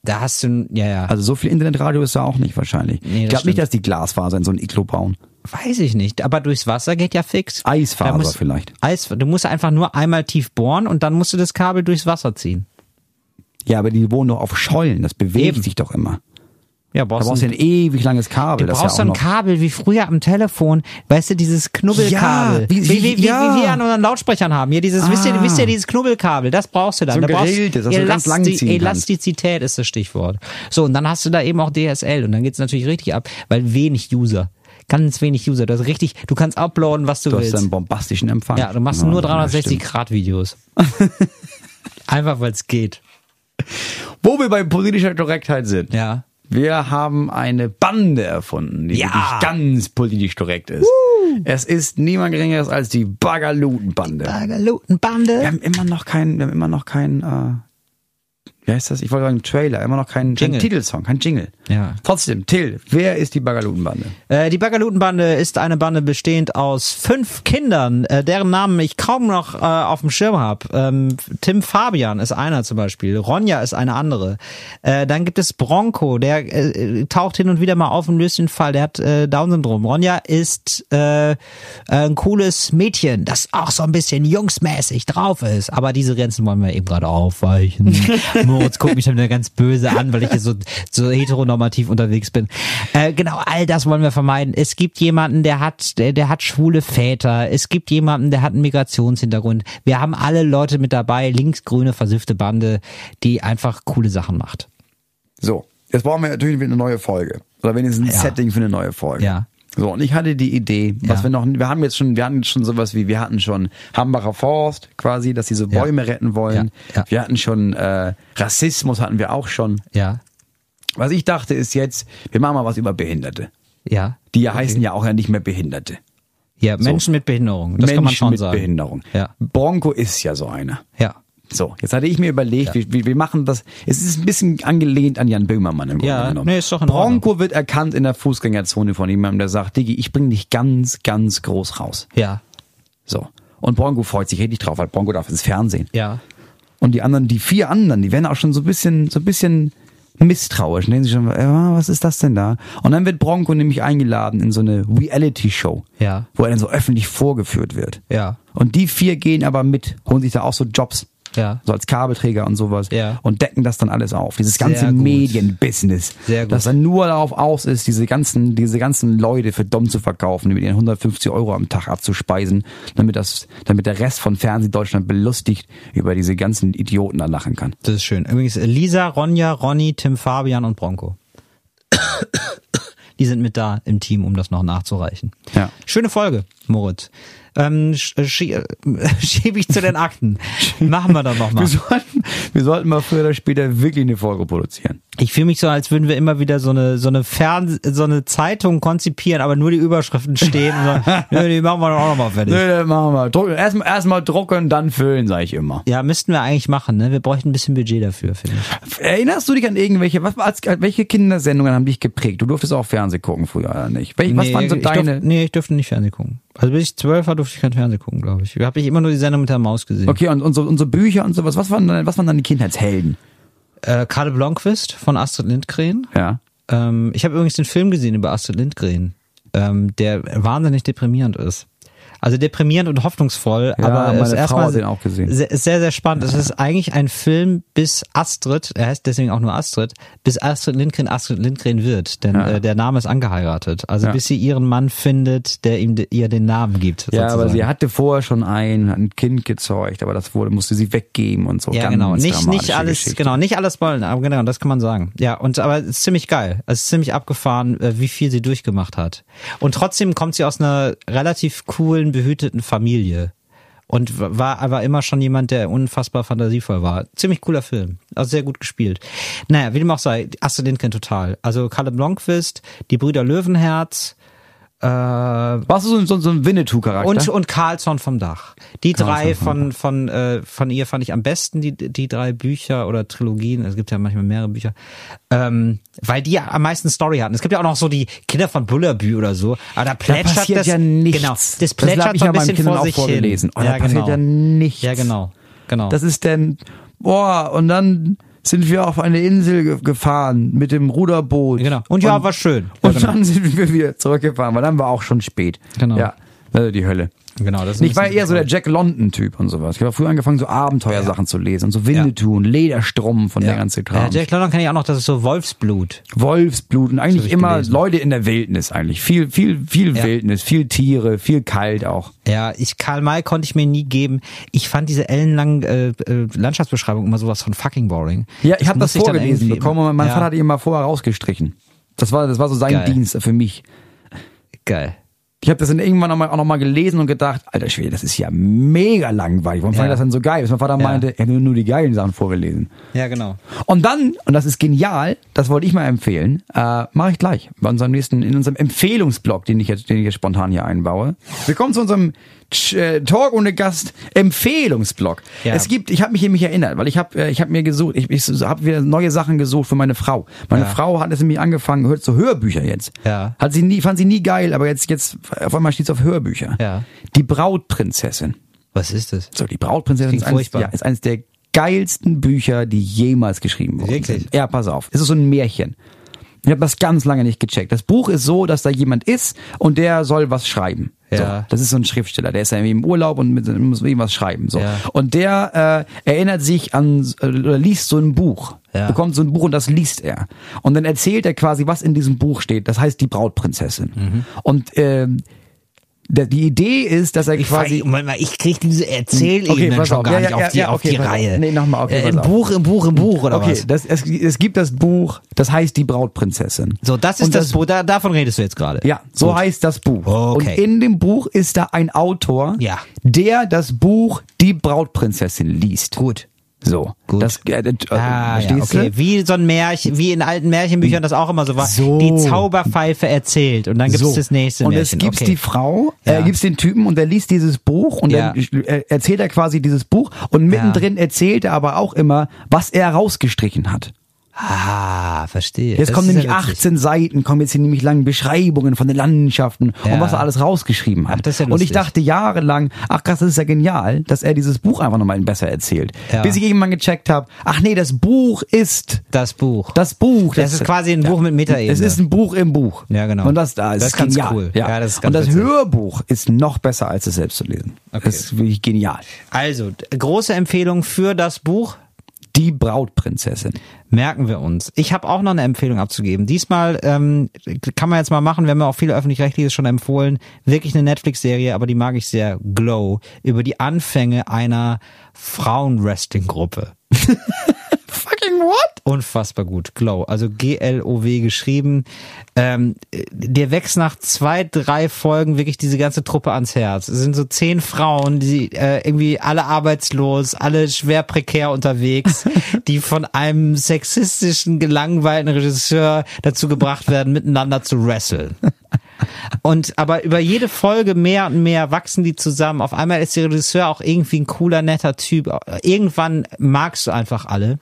Da hast du, ja, ja. Also so viel Internetradio ist da auch nicht wahrscheinlich. Nee, ich glaube nicht, dass die Glasfaser in so ein Iglo bauen. Weiß ich nicht, aber durchs Wasser geht ja fix. Eisfaser Da muss- vielleicht. Eis, du musst einfach nur einmal tief bohren und dann musst du das Kabel durchs Wasser ziehen. Ja, aber die wohnen doch auf Schollen. Das bewegt Eben. sich doch immer. Ja, da brauchst brauchst du ein- ein ewig langes Kabel. Du brauchst ja so ein. Kabel wie früher am Telefon, weißt du, dieses Knubbelkabel. Ja, wie, wie- wie, wie, wie, ja. wir an unseren Lautsprechern haben. Hier dieses, wisst, ihr, Ah. wisst ihr, dieses Knubbelkabel, das brauchst du dann. So da brauchst das du ganz lang Elasti- ziehen. Elastizität ist das Stichwort. So, und dann hast du da eben auch DSL und dann geht's natürlich richtig ab, weil wenig User. Ganz wenig User. Du hast richtig, du kannst uploaden, was du, Du hast willst. einen bombastischen Empfang. Ja, du machst Ja, nur ja, 360 stimmt. Grad Videos. Einfach weil es geht. Wo wir bei politischer Korrektheit sind. Ja. Wir haben eine Bande erfunden, die Ja. wirklich ganz politisch korrekt ist. Es ist niemand geringeres als die Bagalutenbande. Bagalutenbande. Wir haben immer noch keinen, wir haben immer noch keinen, äh, wie heißt das? Ich wollte sagen Trailer, immer noch keinen, keinen. Titelsong, kein Jingle. Ja. Trotzdem, Till, wer ist die Bagalutenbande? Äh, die Bagalutenbande ist eine Bande bestehend aus fünf Kindern, äh, deren Namen ich kaum noch äh, auf dem Schirm habe. Ähm, Tim Fabian ist einer zum Beispiel, Ronja ist eine andere. Äh, dann gibt es Bronco, der äh, taucht hin und wieder mal auf und löst den Fall, der hat äh, Down-Syndrom. Ronja ist ein cooles Mädchen, das auch so ein bisschen jungsmäßig drauf ist. Aber diese Grenzen wollen wir eben gerade aufweichen. Moritz guckt mich dann wieder ganz böse an, weil ich hier so, so heteronormativ unterwegs bin. Äh, genau, all das wollen wir vermeiden. Es gibt jemanden, der hat, der, der hat schwule Väter. Es gibt jemanden, der hat einen Migrationshintergrund. Wir haben alle Leute mit dabei, linksgrüne, versiffte Bande, die einfach coole Sachen macht. So, jetzt brauchen wir natürlich eine neue Folge. Oder wenigstens ein Ja. Setting für eine neue Folge. Ja. So, und ich hatte die Idee, was Ja. wir noch, wir haben jetzt schon, wir hatten schon sowas wie, wir hatten schon Hambacher Forst, quasi, dass sie so Ja. Bäume retten wollen. Ja, ja. Wir hatten schon, äh, Rassismus hatten wir auch schon. Ja, Was ich dachte ist jetzt, wir machen mal was über Behinderte. ja. Die ja heißen ja auch ja nicht mehr Behinderte. Ja, Menschen mit Behinderung. Das Menschen kann man schon mit sagen. Behinderung. Ja. Bronco ist ja so einer. Ja. So, jetzt hatte ich mir überlegt, wir, wir, wir machen das, es ist ein bisschen angelehnt an Jan Böhmermann im Ja, Grunde genommen. nee, ist doch in Bronco wird erkannt in der Fußgängerzone von jemandem, der sagt, Diggi, ich bring dich ganz, ganz groß raus. Ja. So. Und Bronco freut sich richtig drauf, weil Bronco darf ins Fernsehen. Ja. Und die anderen, die vier anderen, die werden auch schon so ein bisschen, so ein bisschen misstrauisch. Denken sich schon, äh, was ist das denn da? Und dann wird Bronco nämlich eingeladen in so eine Reality-Show, Ja. wo er dann so öffentlich vorgeführt wird. Ja. Und die vier gehen aber mit, holen sich da auch so Jobs. Ja. So als Kabelträger und sowas. Ja. Und decken das dann alles auf. Dieses ganze. Medienbusiness. Sehr gut. Das dann nur darauf aus ist, diese ganzen, diese ganzen Leute für dumm zu verkaufen, mit ihren 150 Euro am Tag abzuspeisen, damit das, damit der Rest von Fernsehdeutschland belustigt über diese ganzen Idioten da lachen kann. Das ist schön. Übrigens, Lisa, Ronja, Ronny, Tim Fabian und Bronco. Die sind mit da im Team, um das noch nachzureichen. Ja. Schöne Folge, Moritz. Ähm, sch schie äh, schiebe ich zu den Akten. Machen wir doch noch mal. Wir sollten, wir sollten mal früher oder später wirklich eine Folge produzieren. Ich fühle mich so, als würden wir immer wieder so eine so eine Fern so eine Zeitung konzipieren, aber nur die Überschriften stehen. Sagen, Nö, die machen wir doch auch noch mal fertig. Das machen wir. Druck- Erstmal erstmal drucken, dann füllen, sage ich immer. Ja, müssten wir eigentlich machen. Ne? Wir bräuchten ein bisschen Budget dafür, finde ich. Erinnerst du dich an irgendwelche, was, als, welche Kindersendungen haben dich geprägt? Du durftest auch Fernsehen gucken früher, oder nicht? Welch, was Nee, waren so ich deine? Durfte, nee, ich durfte nicht Fernsehen gucken. Also bis ich zwölf war, durfte ich kein Fernsehen gucken, glaube ich. Habe ich immer nur die Sendung mit der Maus gesehen. Okay, und unsere, unsere Bücher und sowas, was waren, dann- was waren dann die Kindheitshelden? Äh, Karl Blomqvist von Astrid Lindgren. Ja. Ähm, ich habe übrigens den Film gesehen über Astrid Lindgren, ähm, der wahnsinnig deprimierend ist. Also deprimierend und hoffnungsvoll, Ja, aber meine ist erstmal hat den auch gesehen. Sehr, ist sehr, sehr spannend. Es ist eigentlich ein Film bis Astrid, er heißt deswegen auch nur Astrid, bis Astrid Lindgren Astrid Lindgren wird, denn Ja. äh, der Name ist angeheiratet. Also Ja. bis sie ihren Mann findet, der ihm ihr den Namen gibt. Ja, aber sozusagen. sie hatte vorher schon ein, ein Kind gezeugt, aber das wurde, musste sie weggeben und so. Ja, Ganz genau. Nicht, nicht alles, Geschichte. genau, nicht alles wollen, aber genau, das kann man sagen. Ja, und aber es ist ziemlich geil. Es ist ziemlich abgefahren, äh, wie viel sie durchgemacht hat. Und trotzdem kommt sie aus einer relativ coolen, behüteten Familie. Und war aber immer schon jemand, der unfassbar fantasievoll war. Ziemlich cooler Film. Also sehr gut gespielt. Naja, wie dem auch sei, Astrid Lindgren total. Also Kalle Blomqvist, die Brüder Löwenherz, äh, Warst du so, ein- so, so ein Winnetou-Charakter? und, und Carlson vom Dach. Die Carlson drei vom von, von, äh, von ihr fand ich am besten, die, die drei Bücher oder Trilogien. Es gibt ja manchmal mehrere Bücher. Ähm, weil die ja am meisten Story hatten. Es gibt ja auch noch so die Kinder von Bullerbü oder so. Aber da plätschert passiert das, ja nichts. Genau, das Das plätschert hab ich so ja ein meinen bisschen Kindern vor auch sich vorgelesen. hin. Oh, da passiert ja nichts. Ja, genau. Genau. Das ist denn, boah, und dann sind wir auf eine Insel ge gefahren mit dem Ruderboot. genau. Und ja, war schön. Ja, Und genau. dann sind wir wieder zurückgefahren, weil dann war auch schon spät. Genau. Ja. Also die Hölle. Genau, das ist Ich war eher so der Jack London-Typ und sowas. Ich habe früher angefangen, so Abenteuersachen zu lesen und so Winnetou und Lederstrumpf und der ganze Ja, Kram. Jack London kenne ich auch noch, das ist so Wolfsblut. Wolfsblut und eigentlich hab ich immer gelesen. Leute in der Wildnis eigentlich. Viel, viel, viel Ja. Wildnis, viel Tiere, viel kalt auch. Ja, ich Karl May konnte ich mir nie geben. Ich fand diese ellenlangen äh, äh, Landschaftsbeschreibungen immer sowas von fucking boring. Ja, ich habe das ich dann vorgelesen bekommen und mein ja, Vater hat ihn mal vorher rausgestrichen. Das war, das war so sein Geil. Dienst für mich. Geil. Ich habe das dann irgendwann noch mal, auch nochmal gelesen und gedacht, alter Schwede, das ist ja mega langweilig. Warum fand Ja. ich das denn so geil? Bis mein Vater Ja. meinte, er hat nur, die geilen Sachen vorgelesen. Ja, genau. Und dann, und das ist genial, das wollte ich mal empfehlen, äh, mache ich gleich bei unserem nächsten, in unserem Empfehlungsblog, den ich jetzt, den ich jetzt spontan hier einbaue. Wir kommen zu unserem Talk ohne Gast Empfehlungsblog. Ja. Es gibt, ich habe mich hier mich erinnert, weil ich habe äh, ich habe mir gesucht, ich, ich habe wieder neue Sachen gesucht für meine Frau. Meine Ja. Frau hat es nämlich angefangen, hört so Hörbücher jetzt. Ja. Hat sie nie, fand sie nie geil, aber jetzt jetzt auf einmal steht auf Hörbücher. Ja. Die Brautprinzessin. Was ist das? So, die Brautprinzessin ist eines, ja, ist eines der geilsten Bücher, die jemals geschrieben wurden. Wirklich? Sind. Ja, pass auf. Es ist so ein Märchen. Ich habe das ganz lange nicht gecheckt. Das Buch ist so, dass da jemand ist und der soll was schreiben. Ja. So, das ist so ein Schriftsteller, der ist ja irgendwie im Urlaub und mit, muss irgendwas schreiben. So. Ja. Und der äh, erinnert sich an äh, oder liest so ein Buch. Ja. Bekommt so ein Buch und das liest er. Und dann erzählt er quasi, was in diesem Buch steht. Das heißt die Brautprinzessin. Mhm. Und ähm, der, die Idee ist, dass er quasi ich krieg diese Erzählebene Okay, schon auf. gar Ja, nicht ja, auf die, ja, auf okay, die auf. Reihe. Nee, nochmal, okay, äh, Im. Buch, im Buch, im Buch, oder Okay, was? das, es, es gibt das Buch, das heißt die Brautprinzessin. So, das ist Und das, Buch, da, davon redest du jetzt gerade. Ja, so Gut. heißt das Buch. Okay. Und in dem Buch ist da ein Autor, Ja. der das Buch Die Brautprinzessin liest. Gut. So. Gut. Das, äh, äh, Ah, ja, okay. du? Wie so ein Märchen, wie in alten Märchenbüchern das auch immer so war. So. Die Zauberpfeife erzählt und dann gibt's das nächste und Märchen. es gibt okay. die Frau, Ja. äh, gibt's den Typen und der liest dieses Buch und Ja. dann äh, erzählt er quasi dieses Buch und mittendrin erzählt er aber auch immer, was er rausgestrichen hat. Ah, verstehe. Jetzt Das kommen nämlich ja witzig. 18 Seiten, kommen jetzt hier nämlich lange Beschreibungen von den Landschaften Ja. und was er alles rausgeschrieben hat. Ach, das ja und ich dachte jahrelang, ach krass, das ist ja genial, dass er dieses Buch einfach nochmal besser erzählt. Bis ich irgendwann gecheckt habe, ach nee, das Buch ist Das Buch. das Buch. Das ist quasi ein Buch mit Metaebene. Es ist ein Buch im Buch. Ja, genau. Und das da ist Das ist ganz genial. cool. Ja. Das ist und ganz das witzig. Hörbuch ist noch besser, als es selbst zu lesen. Okay. Das ist wirklich genial. Also, große Empfehlung für das Buch. Die Brautprinzessin. Merken wir uns. Ich habe auch noch eine Empfehlung abzugeben. Diesmal ähm, kann man jetzt mal machen, wir haben ja auch viele öffentlich-rechtliches schon empfohlen. Wirklich eine Netflix-Serie, aber die mag ich sehr. Glow. Über die Anfänge einer Frauen-Wrestling-Gruppe. Fucking what? Unfassbar gut. Glow. Also G-L-O-W geschrieben. Ähm, dir wächst nach zwei, drei Folgen wirklich diese ganze Truppe ans Herz. Es sind so zehn Frauen, die äh, irgendwie alle arbeitslos, alle schwer prekär unterwegs, die von einem sexistischen, gelangweilten Regisseur dazu gebracht werden, miteinander zu wresteln. Und aber über jede Folge mehr und mehr wachsen die zusammen. Auf einmal ist der Regisseur auch irgendwie ein cooler, netter Typ. Irgendwann magst du einfach alle.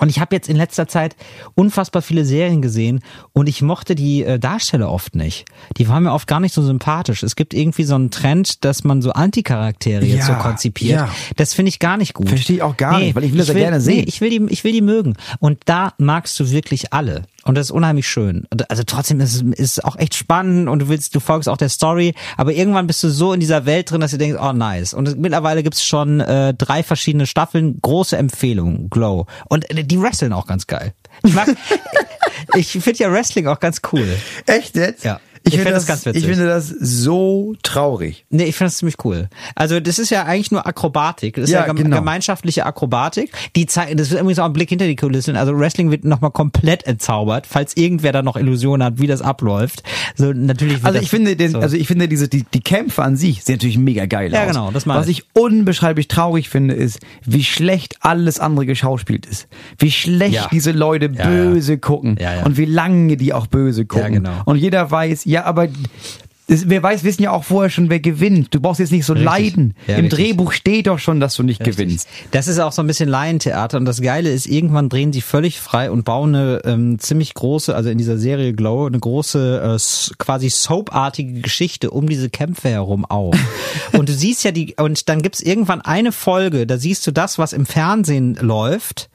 Und ich habe jetzt in letzter Zeit unfassbar viele Serien gesehen und ich mochte die äh, Darsteller oft nicht. Die waren mir oft gar nicht so sympathisch. Es gibt irgendwie so einen Trend, dass man so Anticharaktere jetzt so Ja, konzipiert. ja. Das finde ich gar nicht gut. Verstehe ich auch gar nicht, weil ich will das ja gerne sehen. Nee, ich will die, ich will die mögen. Und da magst du wirklich alle. Und das ist unheimlich schön. Also trotzdem ist es ist auch echt spannend und du willst, du folgst auch der Story, aber irgendwann bist du so in dieser Welt drin, dass du denkst, oh nice. Und mittlerweile gibt's schon äh, drei verschiedene Staffeln, große Empfehlung, Glow. Und äh, die wresteln auch ganz geil. Ich mag, ich finde ja Wrestling auch ganz cool. Echt jetzt? Ja. Ich, Ich finde find das, das ganz witzig. ich finde das so traurig. Nee, ich finde das ziemlich cool. Also das ist ja eigentlich nur Akrobatik. Das ist ja, Ja, gem genau. gemeinschaftliche Akrobatik. Die zeigen, das ist übrigens auch ein Blick hinter die Kulissen. Also Wrestling wird nochmal komplett entzaubert, falls irgendwer da noch Illusionen hat, wie das abläuft. So natürlich. Also ich finde den, so. also ich finde diese die, die Kämpfe an sich sehen natürlich mega geil Ja, aus. genau, das meine Was ich. ich unbeschreiblich traurig finde, ist, wie schlecht alles andere geschauspielt ist. Wie schlecht Ja. diese Leute Ja, böse gucken Ja, ja. und wie lange die auch böse gucken. genau. Und jeder weiß, ja, aber das, wer weiß, wissen ja auch vorher schon, wer gewinnt. Du brauchst jetzt nicht so Richtig. leiden. Ja, Im richtig. Drehbuch steht doch schon, dass du nicht gewinnst. Das ist auch so ein bisschen Laientheater und das Geile ist, irgendwann drehen sie völlig frei und bauen eine ähm, ziemlich große, also in dieser Serie Glow, eine große, äh, quasi soapartige Geschichte um diese Kämpfe herum auf. und du siehst ja die, und dann gibt's irgendwann eine Folge, da siehst du das, was im Fernsehen läuft,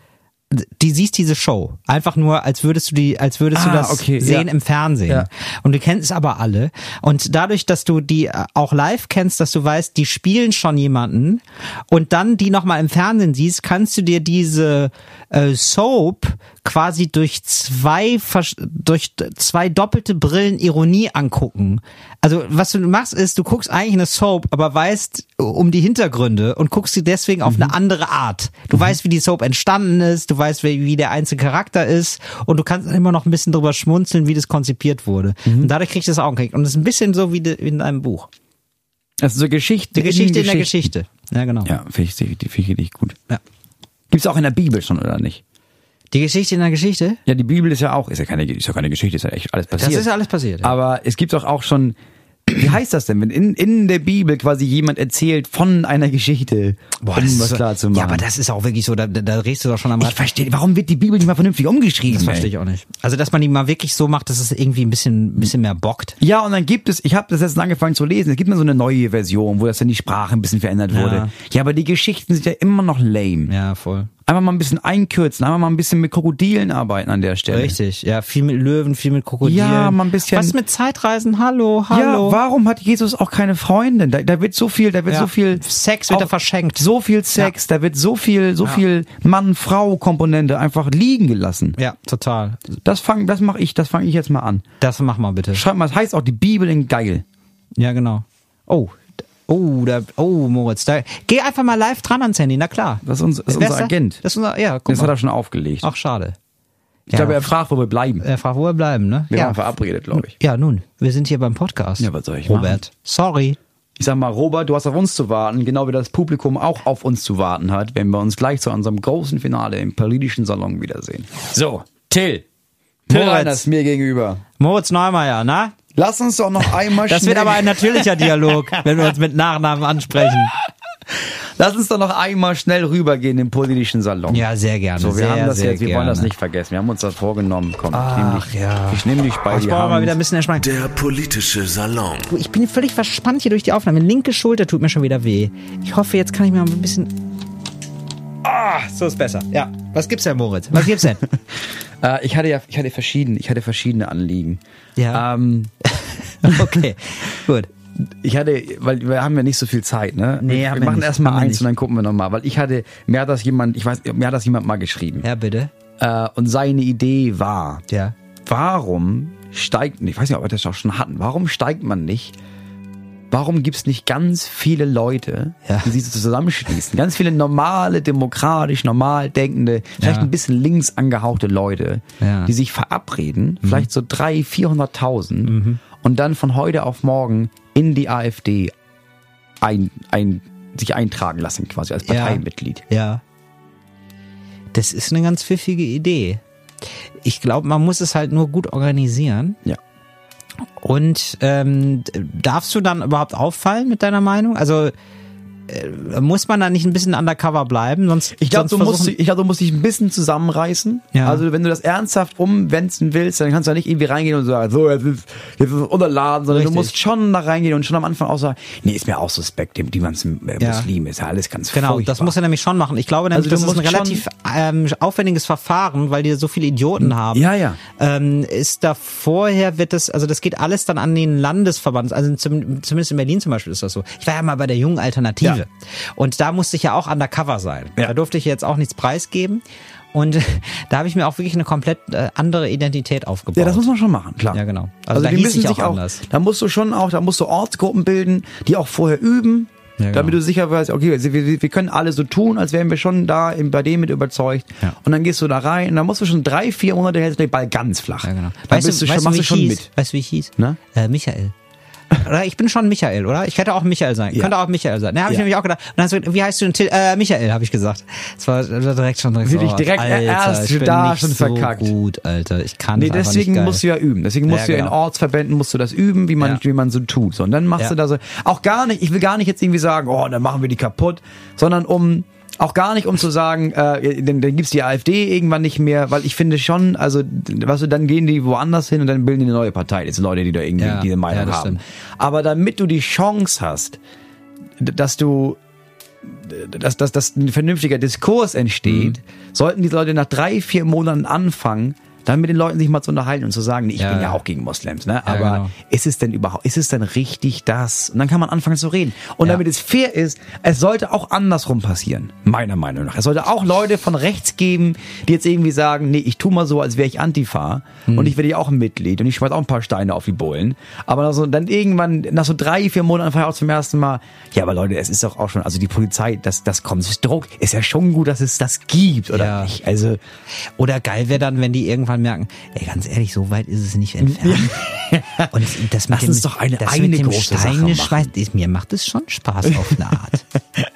die siehst diese Show. Einfach nur, als würdest du die, als würdest du Ah, das okay, sehen ja. im Fernsehen. Ja. Und du kennst es aber alle. Und dadurch, dass du die äh, auch live kennst, dass du weißt, die spielen schon jemanden und dann die nochmal im Fernsehen siehst, kannst du dir diese äh, Soap quasi durch zwei durch zwei doppelte Brillen Ironie angucken. Also was du machst ist, du guckst eigentlich eine Soap, aber weißt um die Hintergründe und guckst sie deswegen auf eine andere Art. Du weißt, wie die Soap entstanden ist, du weißt, wie, wie der einzelne Charakter ist und du kannst immer noch ein bisschen drüber schmunzeln, wie das konzipiert wurde. Und dadurch kriegst du das auch einen Kick. Und es ist ein bisschen so wie de, wie in einem Buch. Ist so Geschichte. Die Geschichte in der Geschichten. Geschichte. Ja, genau. Ja, finde ich, finde ich richtig gut. Ja. Gibt's auch in der Bibel schon, oder nicht? Die Geschichte in der Geschichte? Ja, die Bibel ist ja auch, ist ja keine, ist ja keine Geschichte, ist ja echt alles passiert. Das ist ja alles passiert. Ja. Aber es gibt doch auch schon, wie heißt das denn, wenn in, in der Bibel quasi jemand erzählt von einer Geschichte, um das was ist, klar zu machen? Ja, aber das ist auch wirklich so, da, da, da drehst du doch schon am ich Rad. verstehe, warum wird die Bibel nicht mal vernünftig umgeschrieben? Das verstehe ich auch nicht. Also, dass man die mal wirklich so macht, dass es irgendwie ein bisschen, ein bisschen mehr bockt. Ja, und dann gibt es, ich habe das jetzt angefangen zu lesen, es gibt mal so eine neue Version, wo das dann die Sprache ein bisschen verändert wurde. Ja. Ja, aber die Geschichten sind ja immer noch lame. Ja, voll. Einfach mal ein bisschen einkürzen, einfach mal ein bisschen mit Krokodilen arbeiten an der Stelle. Richtig. Ja, viel mit Löwen, viel mit Krokodilen. Ja, mal ein bisschen- Was mit Zeitreisen? Hallo, hallo. Ja, warum hat Jesus auch keine Freundin? Da, da wird so viel, da wird Ja. so viel Sex wird da auch verschenkt. So viel Sex, da wird so viel, so Ja. viel Mann-Frau-Komponente einfach liegen gelassen. Ja, total. Das fang, das mache ich, das fange ich jetzt mal an. Das mach mal bitte. Schreib mal, das heißt auch die Bibel in geil. Ja, genau. Oh. Oh, da, oh, Moritz, da, geh einfach mal live dran ans Handy, na klar. Das ist unser, das ist unser? Agent. Das ist unser, ja, guck Das hat mal. er schon aufgelegt. Ach, schade. ich glaube, er fragt, wo wir bleiben. Er fragt, wo wir bleiben, ne? Wir ja. waren verabredet, glaube ich. Ja, nun, wir sind hier beim Podcast. Ja, was soll ich Robert, sorry. Ich sag mal, Robert, du hast auf uns zu warten, genau wie das Publikum auch auf uns zu warten hat, wenn wir uns gleich zu unserem großen Finale im politischen Salon wiedersehen. So, Till. Till Moritz. Reiners mir gegenüber. Moritz Neumeier, na? Lass uns doch noch einmal Das schnell, wird aber ein natürlicher Dialog, wenn wir uns mit Nachnamen ansprechen. lass uns doch noch einmal schnell rübergehen im politischen Salon. Ja, sehr gerne. So, wir sehr, haben das jetzt, wir gerne. wollen das nicht vergessen. Wir haben uns das vorgenommen. Komm, ich nehm Ach, dich, ja. ich nehme dich bei Ich brauche mal wieder ein bisschen Entspannung. Der politische Salon. Ich bin völlig verspannt hier durch die Aufnahme. Linke Schulter tut mir schon wieder weh. Ich hoffe, jetzt kann ich mir mal ein bisschen. Ah, so ist besser. Ja. Was gibt's denn, Moritz? Was gibt's denn? Äh, ich hatte ja, ich hatte verschiedene, ich hatte verschiedene Anliegen. Ja. Ähm, okay, gut. ich hatte, weil wir haben ja nicht so viel Zeit, ne? Nee, wir wir machen erstmal eins nicht. und dann gucken wir nochmal, weil ich hatte, mir hat das jemand, ich weiß, mir hat das jemand mal geschrieben. Ja, bitte. Äh, und seine Idee war, Ja. warum steigt, ich weiß nicht, ob wir das auch schon hatten, warum steigt man nicht, warum gibt's nicht ganz viele Leute, Ja. die sich so zusammenschließen, ganz viele normale, demokratisch, normal denkende, vielleicht Ja. ein bisschen links angehauchte Leute, Ja. Mhm. die sich verabreden, vielleicht so drei, vierhunderttausend und dann von heute auf morgen in die AfD ein, ein, sich eintragen lassen, quasi als. Parteimitglied. Ja. Das ist eine ganz pfiffige Idee. Ich glaube, man muss es halt nur gut organisieren. Ja. Und ähm, darfst du dann überhaupt auffallen mit deiner Meinung? Also muss man da nicht ein bisschen undercover bleiben? Sonst, Ich glaube, du, musst, ich glaub, du musst dich ein bisschen zusammenreißen. Ja. Also wenn du das ernsthaft umwenden willst, dann kannst du ja nicht irgendwie reingehen und sagen, so, jetzt ist, jetzt ist es unterladen, sondern Richtig. du musst schon da reingehen und schon am Anfang auch sagen, nee, ist mir auch suspekt, die ganzen äh, Ja. Muslime, ist ja alles ganz Genau, furchtbar. das muss er nämlich schon machen. Ich glaube nämlich, Also du das ist ein relativ ähm, aufwendiges Verfahren, weil die so viele Idioten haben. Ja, ja. Ähm, ist da vorher wird das, also das geht alles dann an den Landesverband, also zum, zumindest in Berlin zum Beispiel ist das so. Ich war ja mal bei der jungen Alternative Ja. und da musste ich ja auch undercover sein. Ja. Da durfte ich jetzt auch nichts preisgeben und da habe ich mir auch wirklich eine komplett äh, andere Identität aufgebaut. Ja, das muss man schon machen, klar. Ja, genau. Also Also, da die müssen ich sich auch anders. da musst du schon auch, da musst du Ortsgruppen bilden, die auch vorher üben, Ja, genau. damit du sicher weißt, okay, also wir, wir können alle so tun, als wären wir schon da bei dem mit überzeugt. Ja. Und dann gehst du da rein und dann musst du schon drei, vier Monate hältst du den Ball ganz flach. Ja, genau. Dann Weißt bist du, du schon, weißt du, machst wie du ich schon hieß? mit. Weißt du, wie ich hieß? Na? Äh, Michael. Oder ich bin schon Michael, oder? Ich hätte auch Michael sein. Ja. Könnte auch Michael sein. Ne, habe ich Ja. nämlich auch gedacht. Und dann hast du gesagt, wie heißt du denn? Till? Äh, Michael, habe ich gesagt. Das war das war direkt schon direkt Wirklich so, direkt Alter, erst ich bin da nicht schon so verkackt. gut, Alter. Ich kann Nee, das deswegen nicht musst du ja üben. Deswegen musst Ja, du ja in genau. Ortsverbänden musst du das üben, wie man, wie man so tut. So, und dann machst du da so, auch gar nicht, ich will gar nicht jetzt irgendwie sagen, oh, dann machen wir die kaputt, sondern um, auch gar nicht um zu sagen, äh, dann, dann gibt's die AfD irgendwann nicht mehr, weil ich finde schon, also, was du, dann gehen die woanders hin und dann bilden die eine neue Partei. Sind Leute, die da irgendwie Ja, diese Meinung ja, haben. stimmt. Aber damit du die Chance hast, dass du dass, dass, dass ein vernünftiger Diskurs entsteht, Mhm. sollten die Leute nach drei, vier Monaten anfangen, dann mit den Leuten sich mal zu unterhalten und zu sagen, nee, ich Ja, bin ja ja. auch gegen Moslems, ne? Ja, Aber genau. ist es denn überhaupt, ist es denn richtig das? Und dann kann man anfangen zu reden. Und Ja. damit es fair ist, es sollte auch andersrum passieren, meiner Meinung nach. Es sollte auch Leute von rechts geben, die jetzt irgendwie sagen, nee, ich tu mal so, als wäre ich Antifa Hm. und ich werde ja auch ein Mitglied und ich schmeiß auch ein paar Steine auf die Bullen. Aber also dann irgendwann, nach so drei, vier Monaten ich auch zum ersten Mal, ja, aber Leute, es ist doch auch schon, also die Polizei, das, das Konstrukt ist ja schon gut, dass es das gibt, oder Ja. nicht? Also, Oder geil wäre dann, wenn die irgendwann merken, ey, ganz ehrlich, so weit ist es nicht entfernt. Und das dem, uns doch eine- das eine mit dem große Sache Steineschweiß, ist- mir macht es schon Spaß auf eine Art.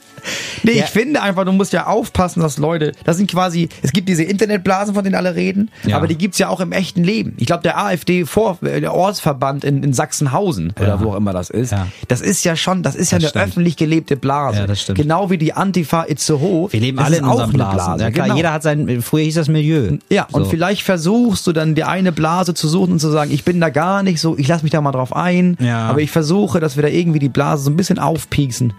Nee, Ja. ich finde einfach, du musst ja aufpassen, dass Leute, das sind quasi, es gibt diese Internetblasen, von denen alle reden, Ja. aber die gibt's ja auch im echten Leben. Ich glaube, der AfD vor, äh, der Ortsverband in, in Sachsenhausen oder Ja. wo auch immer das ist, Ja. das ist ja schon, das ist ja Das eine stimmt. öffentlich gelebte Blase. Ja, das stimmt. Genau wie die Antifa Itzehoe. Wir leben alle in eine Blasen. Blase. ja, klar, genau. jeder hat sein, früher hieß das Milieu. Ja, und So. vielleicht versuchst du dann die eine Blase zu suchen und zu sagen, ich bin da gar nicht so, ich lasse mich da mal drauf ein, Ja. aber ich versuche, dass wir da irgendwie die Blase so ein bisschen aufpieksen.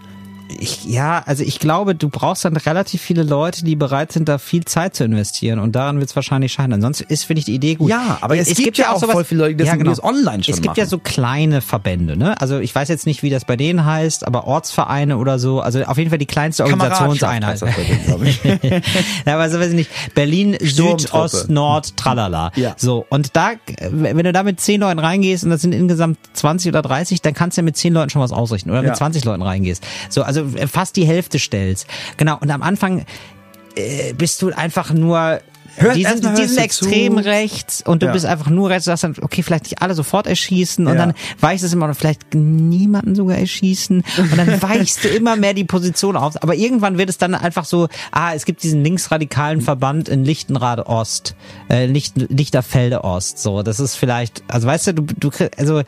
Ich, ja, also ich glaube, du brauchst dann relativ viele Leute, die bereit sind, da viel Zeit zu investieren und daran wird es wahrscheinlich scheitern. Sonst ist, finde ich, die Idee gut. Ja, aber es gibt ja auch voll viele Leute, die das- die das online schon Es gibt ja machen. so kleine Verbände, ne? Also ich weiß jetzt nicht, wie das bei denen heißt, aber Ortsvereine oder so, also auf jeden Fall die kleinste Organisationseinheit. Denen, ja, aber so weiß ich nicht. Berlin, Süd. Ost, Nord, tralala. Ja. So. Und da, wenn du da mit zehn Leuten reingehst und das sind insgesamt 20 oder 30, dann kannst du ja mit zehn Leuten schon was ausrichten. Oder Ja. mit 20 Leuten reingehst. So, also äh, fast die Hälfte stellst. Genau. Und am Anfang äh, bist du einfach nur Hörst- die sind, erstmal die hörst sind du extrem rechts und du Ja. bist einfach nur rechts, du sagst dann, okay, vielleicht nicht alle sofort erschießen und Ja. dann weichst es immer noch, vielleicht niemanden sogar erschießen und dann weichst du immer mehr die Position auf. Aber irgendwann wird es dann einfach so, ah, es gibt diesen linksradikalen Verband in Lichtenrade Ost, äh, Licht, Lichterfelde Ost, so, das ist vielleicht, also weißt du, du, du kriegst, also,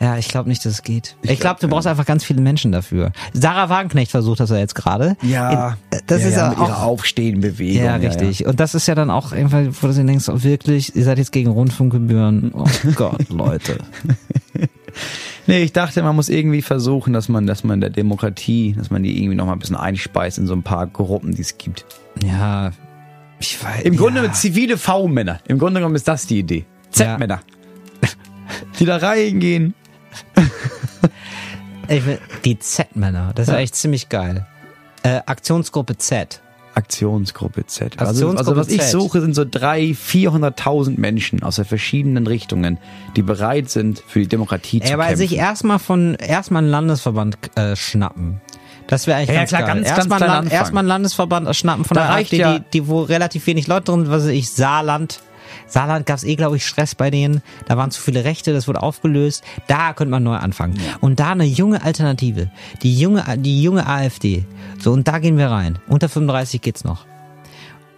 ja, ich glaube nicht, dass es geht. Ich, glaube, du brauchst einfach ganz viele Menschen dafür. Sarah Wagenknecht versucht das ja jetzt gerade. Ja, Das ja, ist ja, ja mit auch ihrer Aufstehenbewegung. ja, richtig. Und das ist ja dann auch irgendwann, wo du dir denkst, oh, wirklich, ihr seid jetzt gegen Rundfunkgebühren. Oh Gott, Leute. Nee, ich dachte, man muss irgendwie versuchen, dass man, dass man der Demokratie, dass man die irgendwie noch mal ein bisschen einspeist in so ein paar Gruppen, die es gibt. Ja, ich weiß. Im Grunde ja. mit zivile V-Männer. Im Grunde genommen ist das die Idee. Z-Männer. Die da reingehen. Ich die Z-Männer, das ist ja echt ziemlich geil. Äh, Aktionsgruppe Z. Aktionsgruppe Z. Also, Aktionsgruppe also was ich Z. suche, sind so drei, 400.000 Menschen aus den verschiedenen Richtungen, die bereit sind, für die Demokratie Ey, zu kämpfen. sich erstmal von, erstmal einen Landesverband äh, schnappen. Das wäre eigentlich Ja, ja, ganz klar, geil. ganz, ganz erstmal, kleiner Land, erstmal einen Landesverband schnappen von Da der AfD, ja- die, die, wo relativ wenig Leute drin sind, was weiß ich, Saarland. Saarland gab es eh, glaube ich, Stress bei denen. Da waren zu viele Rechte, das wurde aufgelöst. Da könnte man neu anfangen. Und da eine junge Alternative. Die junge, die junge AfD. So, und da gehen wir rein. Unter 35 geht's noch.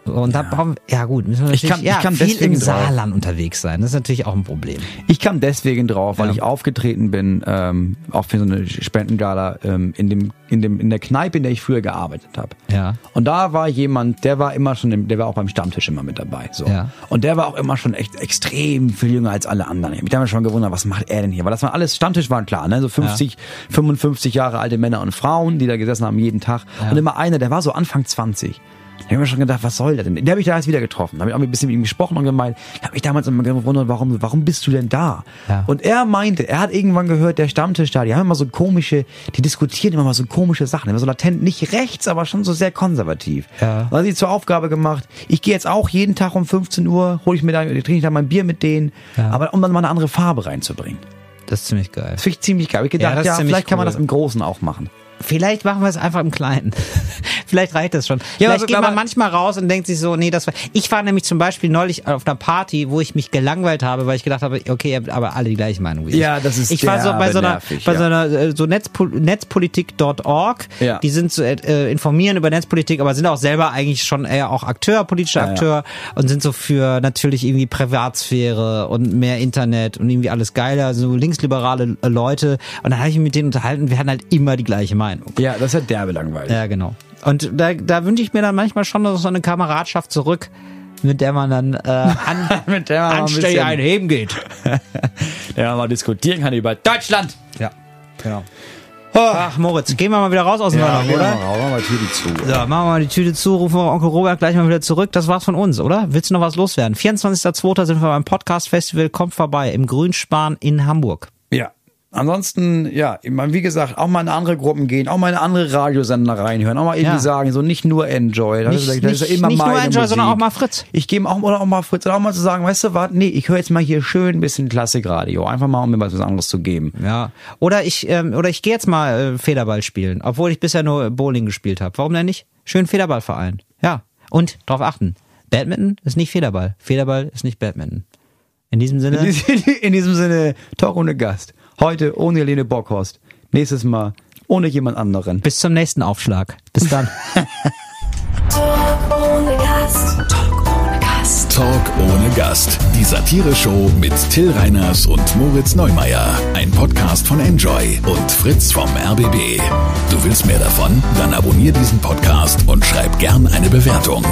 Und da brauchen wir, ja gut, müssen wir Ich kann- ja, ich kann viel deswegen im drauf. Saarland unterwegs sein. Das ist natürlich auch ein Problem. Ich kam deswegen drauf, weil Ja. ich aufgetreten bin, ähm, auch für so eine Spendengala ähm, in dem in dem in der Kneipe, in der ich früher gearbeitet habe. Ja. Und da war jemand, der war immer schon, im, der war auch beim Stammtisch immer mit dabei. So. Ja. Und der war auch immer schon echt extrem viel jünger als alle anderen. Ich hab mich damals schon gewundert, was macht er denn hier? Weil das waren alles Stammtisch waren klar, ne? So 50, 55 Jahre alte Männer und Frauen, die da gesessen haben jeden Tag. Und immer einer, der war so Anfang 20. Da habe ich mir schon gedacht, was soll der denn? Den habe ich da erst wieder getroffen. Da habe ich auch ein bisschen mit ihm gesprochen und gemeint, ich habe mich damals immer gewundert, warum, warum bist du denn da? Ja. Und er meinte, er hat irgendwann gehört, der Stammtisch da, die haben immer so komische, die diskutieren immer mal so komische Sachen, immer so latent, nicht rechts, aber schon so sehr konservativ. Ja. Und dann hat sie zur Aufgabe gemacht, ich gehe jetzt auch jeden Tag um 15 Uhr, hole ich mir da, trinke ich da mein Bier mit denen, Ja. aber um dann mal eine andere Farbe reinzubringen. Das ist ziemlich geil. Das finde ich ziemlich geil. Ich Ja, gedacht, ja, ziemlich vielleicht kann man cool. das im Großen auch machen. Vielleicht machen wir es einfach im Kleinen. Vielleicht reicht das schon. Ja, Vielleicht aber- geht man manchmal raus und denkt sich so, nee, das war. Ich war nämlich zum Beispiel neulich auf einer Party, wo ich mich gelangweilt habe, weil ich gedacht habe, okay, ihr habt aber alle die gleiche Meinung wie ich. Ja, das ist Ich war so bei so einer, nervig, bei ja. so einer äh, so Netzpol Netzpolitik.org. Ja. Die sind so äh, informieren über Netzpolitik, aber sind auch selber eigentlich schon eher auch Akteur, politischer Ja. Akteur und sind so für natürlich irgendwie Privatsphäre und mehr Internet und irgendwie alles geiler, so linksliberale äh, Leute. Und dann habe ich mich mit denen unterhalten, wir hatten halt immer die gleiche Meinung. Ja, das ist ja derbe langweilig. Ja, genau. Und da, da wünsche ich mir dann manchmal schon so eine Kameradschaft zurück, mit der man dann äh, an, Mit der man mal ein anständig bisschen- einheben geht. Der man mal diskutieren kann über Deutschland. Ja, genau. Oh, Ach, Moritz, gehen wir mal wieder raus aus dem gehen wir oder? mal raus, machen wir die Tür zu. So, machen wir mal die Tüte zu, rufen wir Onkel Robert gleich mal wieder zurück. Das war's von uns, oder? Willst du noch was loswerden? 24.02. sind wir beim Podcast-Festival. Kommt vorbei im Grünspan in Hamburg. Ansonsten, ja, wie gesagt, auch mal in andere Gruppen gehen, auch mal in andere Radiosender reinhören, auch mal irgendwie Ja. sagen, so nicht nur Enjoy. Das Nicht- ist, das ist nicht- ja immer nicht nur meine Enjoy, sondern Musik. auch mal Fritz. Ich gehe auch, oder auch mal Fritz, oder auch mal zu sagen, weißt du was, nee, ich höre jetzt mal hier schön ein bisschen Klassikradio. Einfach mal, um mir was anderes zu geben. Ja. Oder ich, ähm, oder ich gehe jetzt mal äh, Federball spielen, obwohl ich bisher nur Bowling gespielt habe. Warum denn nicht? Schön Federballverein. Ja. Und darauf achten. Badminton ist nicht Federball. Federball ist nicht Badminton. In diesem Sinne. In diesem Sinne, Talk ohne Gast. Heute ohne Helene Bockhorst. Nächstes Mal ohne jemand anderen. Bis zum nächsten Aufschlag. Bis dann. Talk ohne Gast. Talk ohne Gast. Talk ohne Gast. Die Satire-Show mit Till Reiners und Moritz Neumeier. Ein Podcast von Enjoy und Fritz vom RBB. Du willst mehr davon? Dann abonnier diesen Podcast und schreib gern eine Bewertung.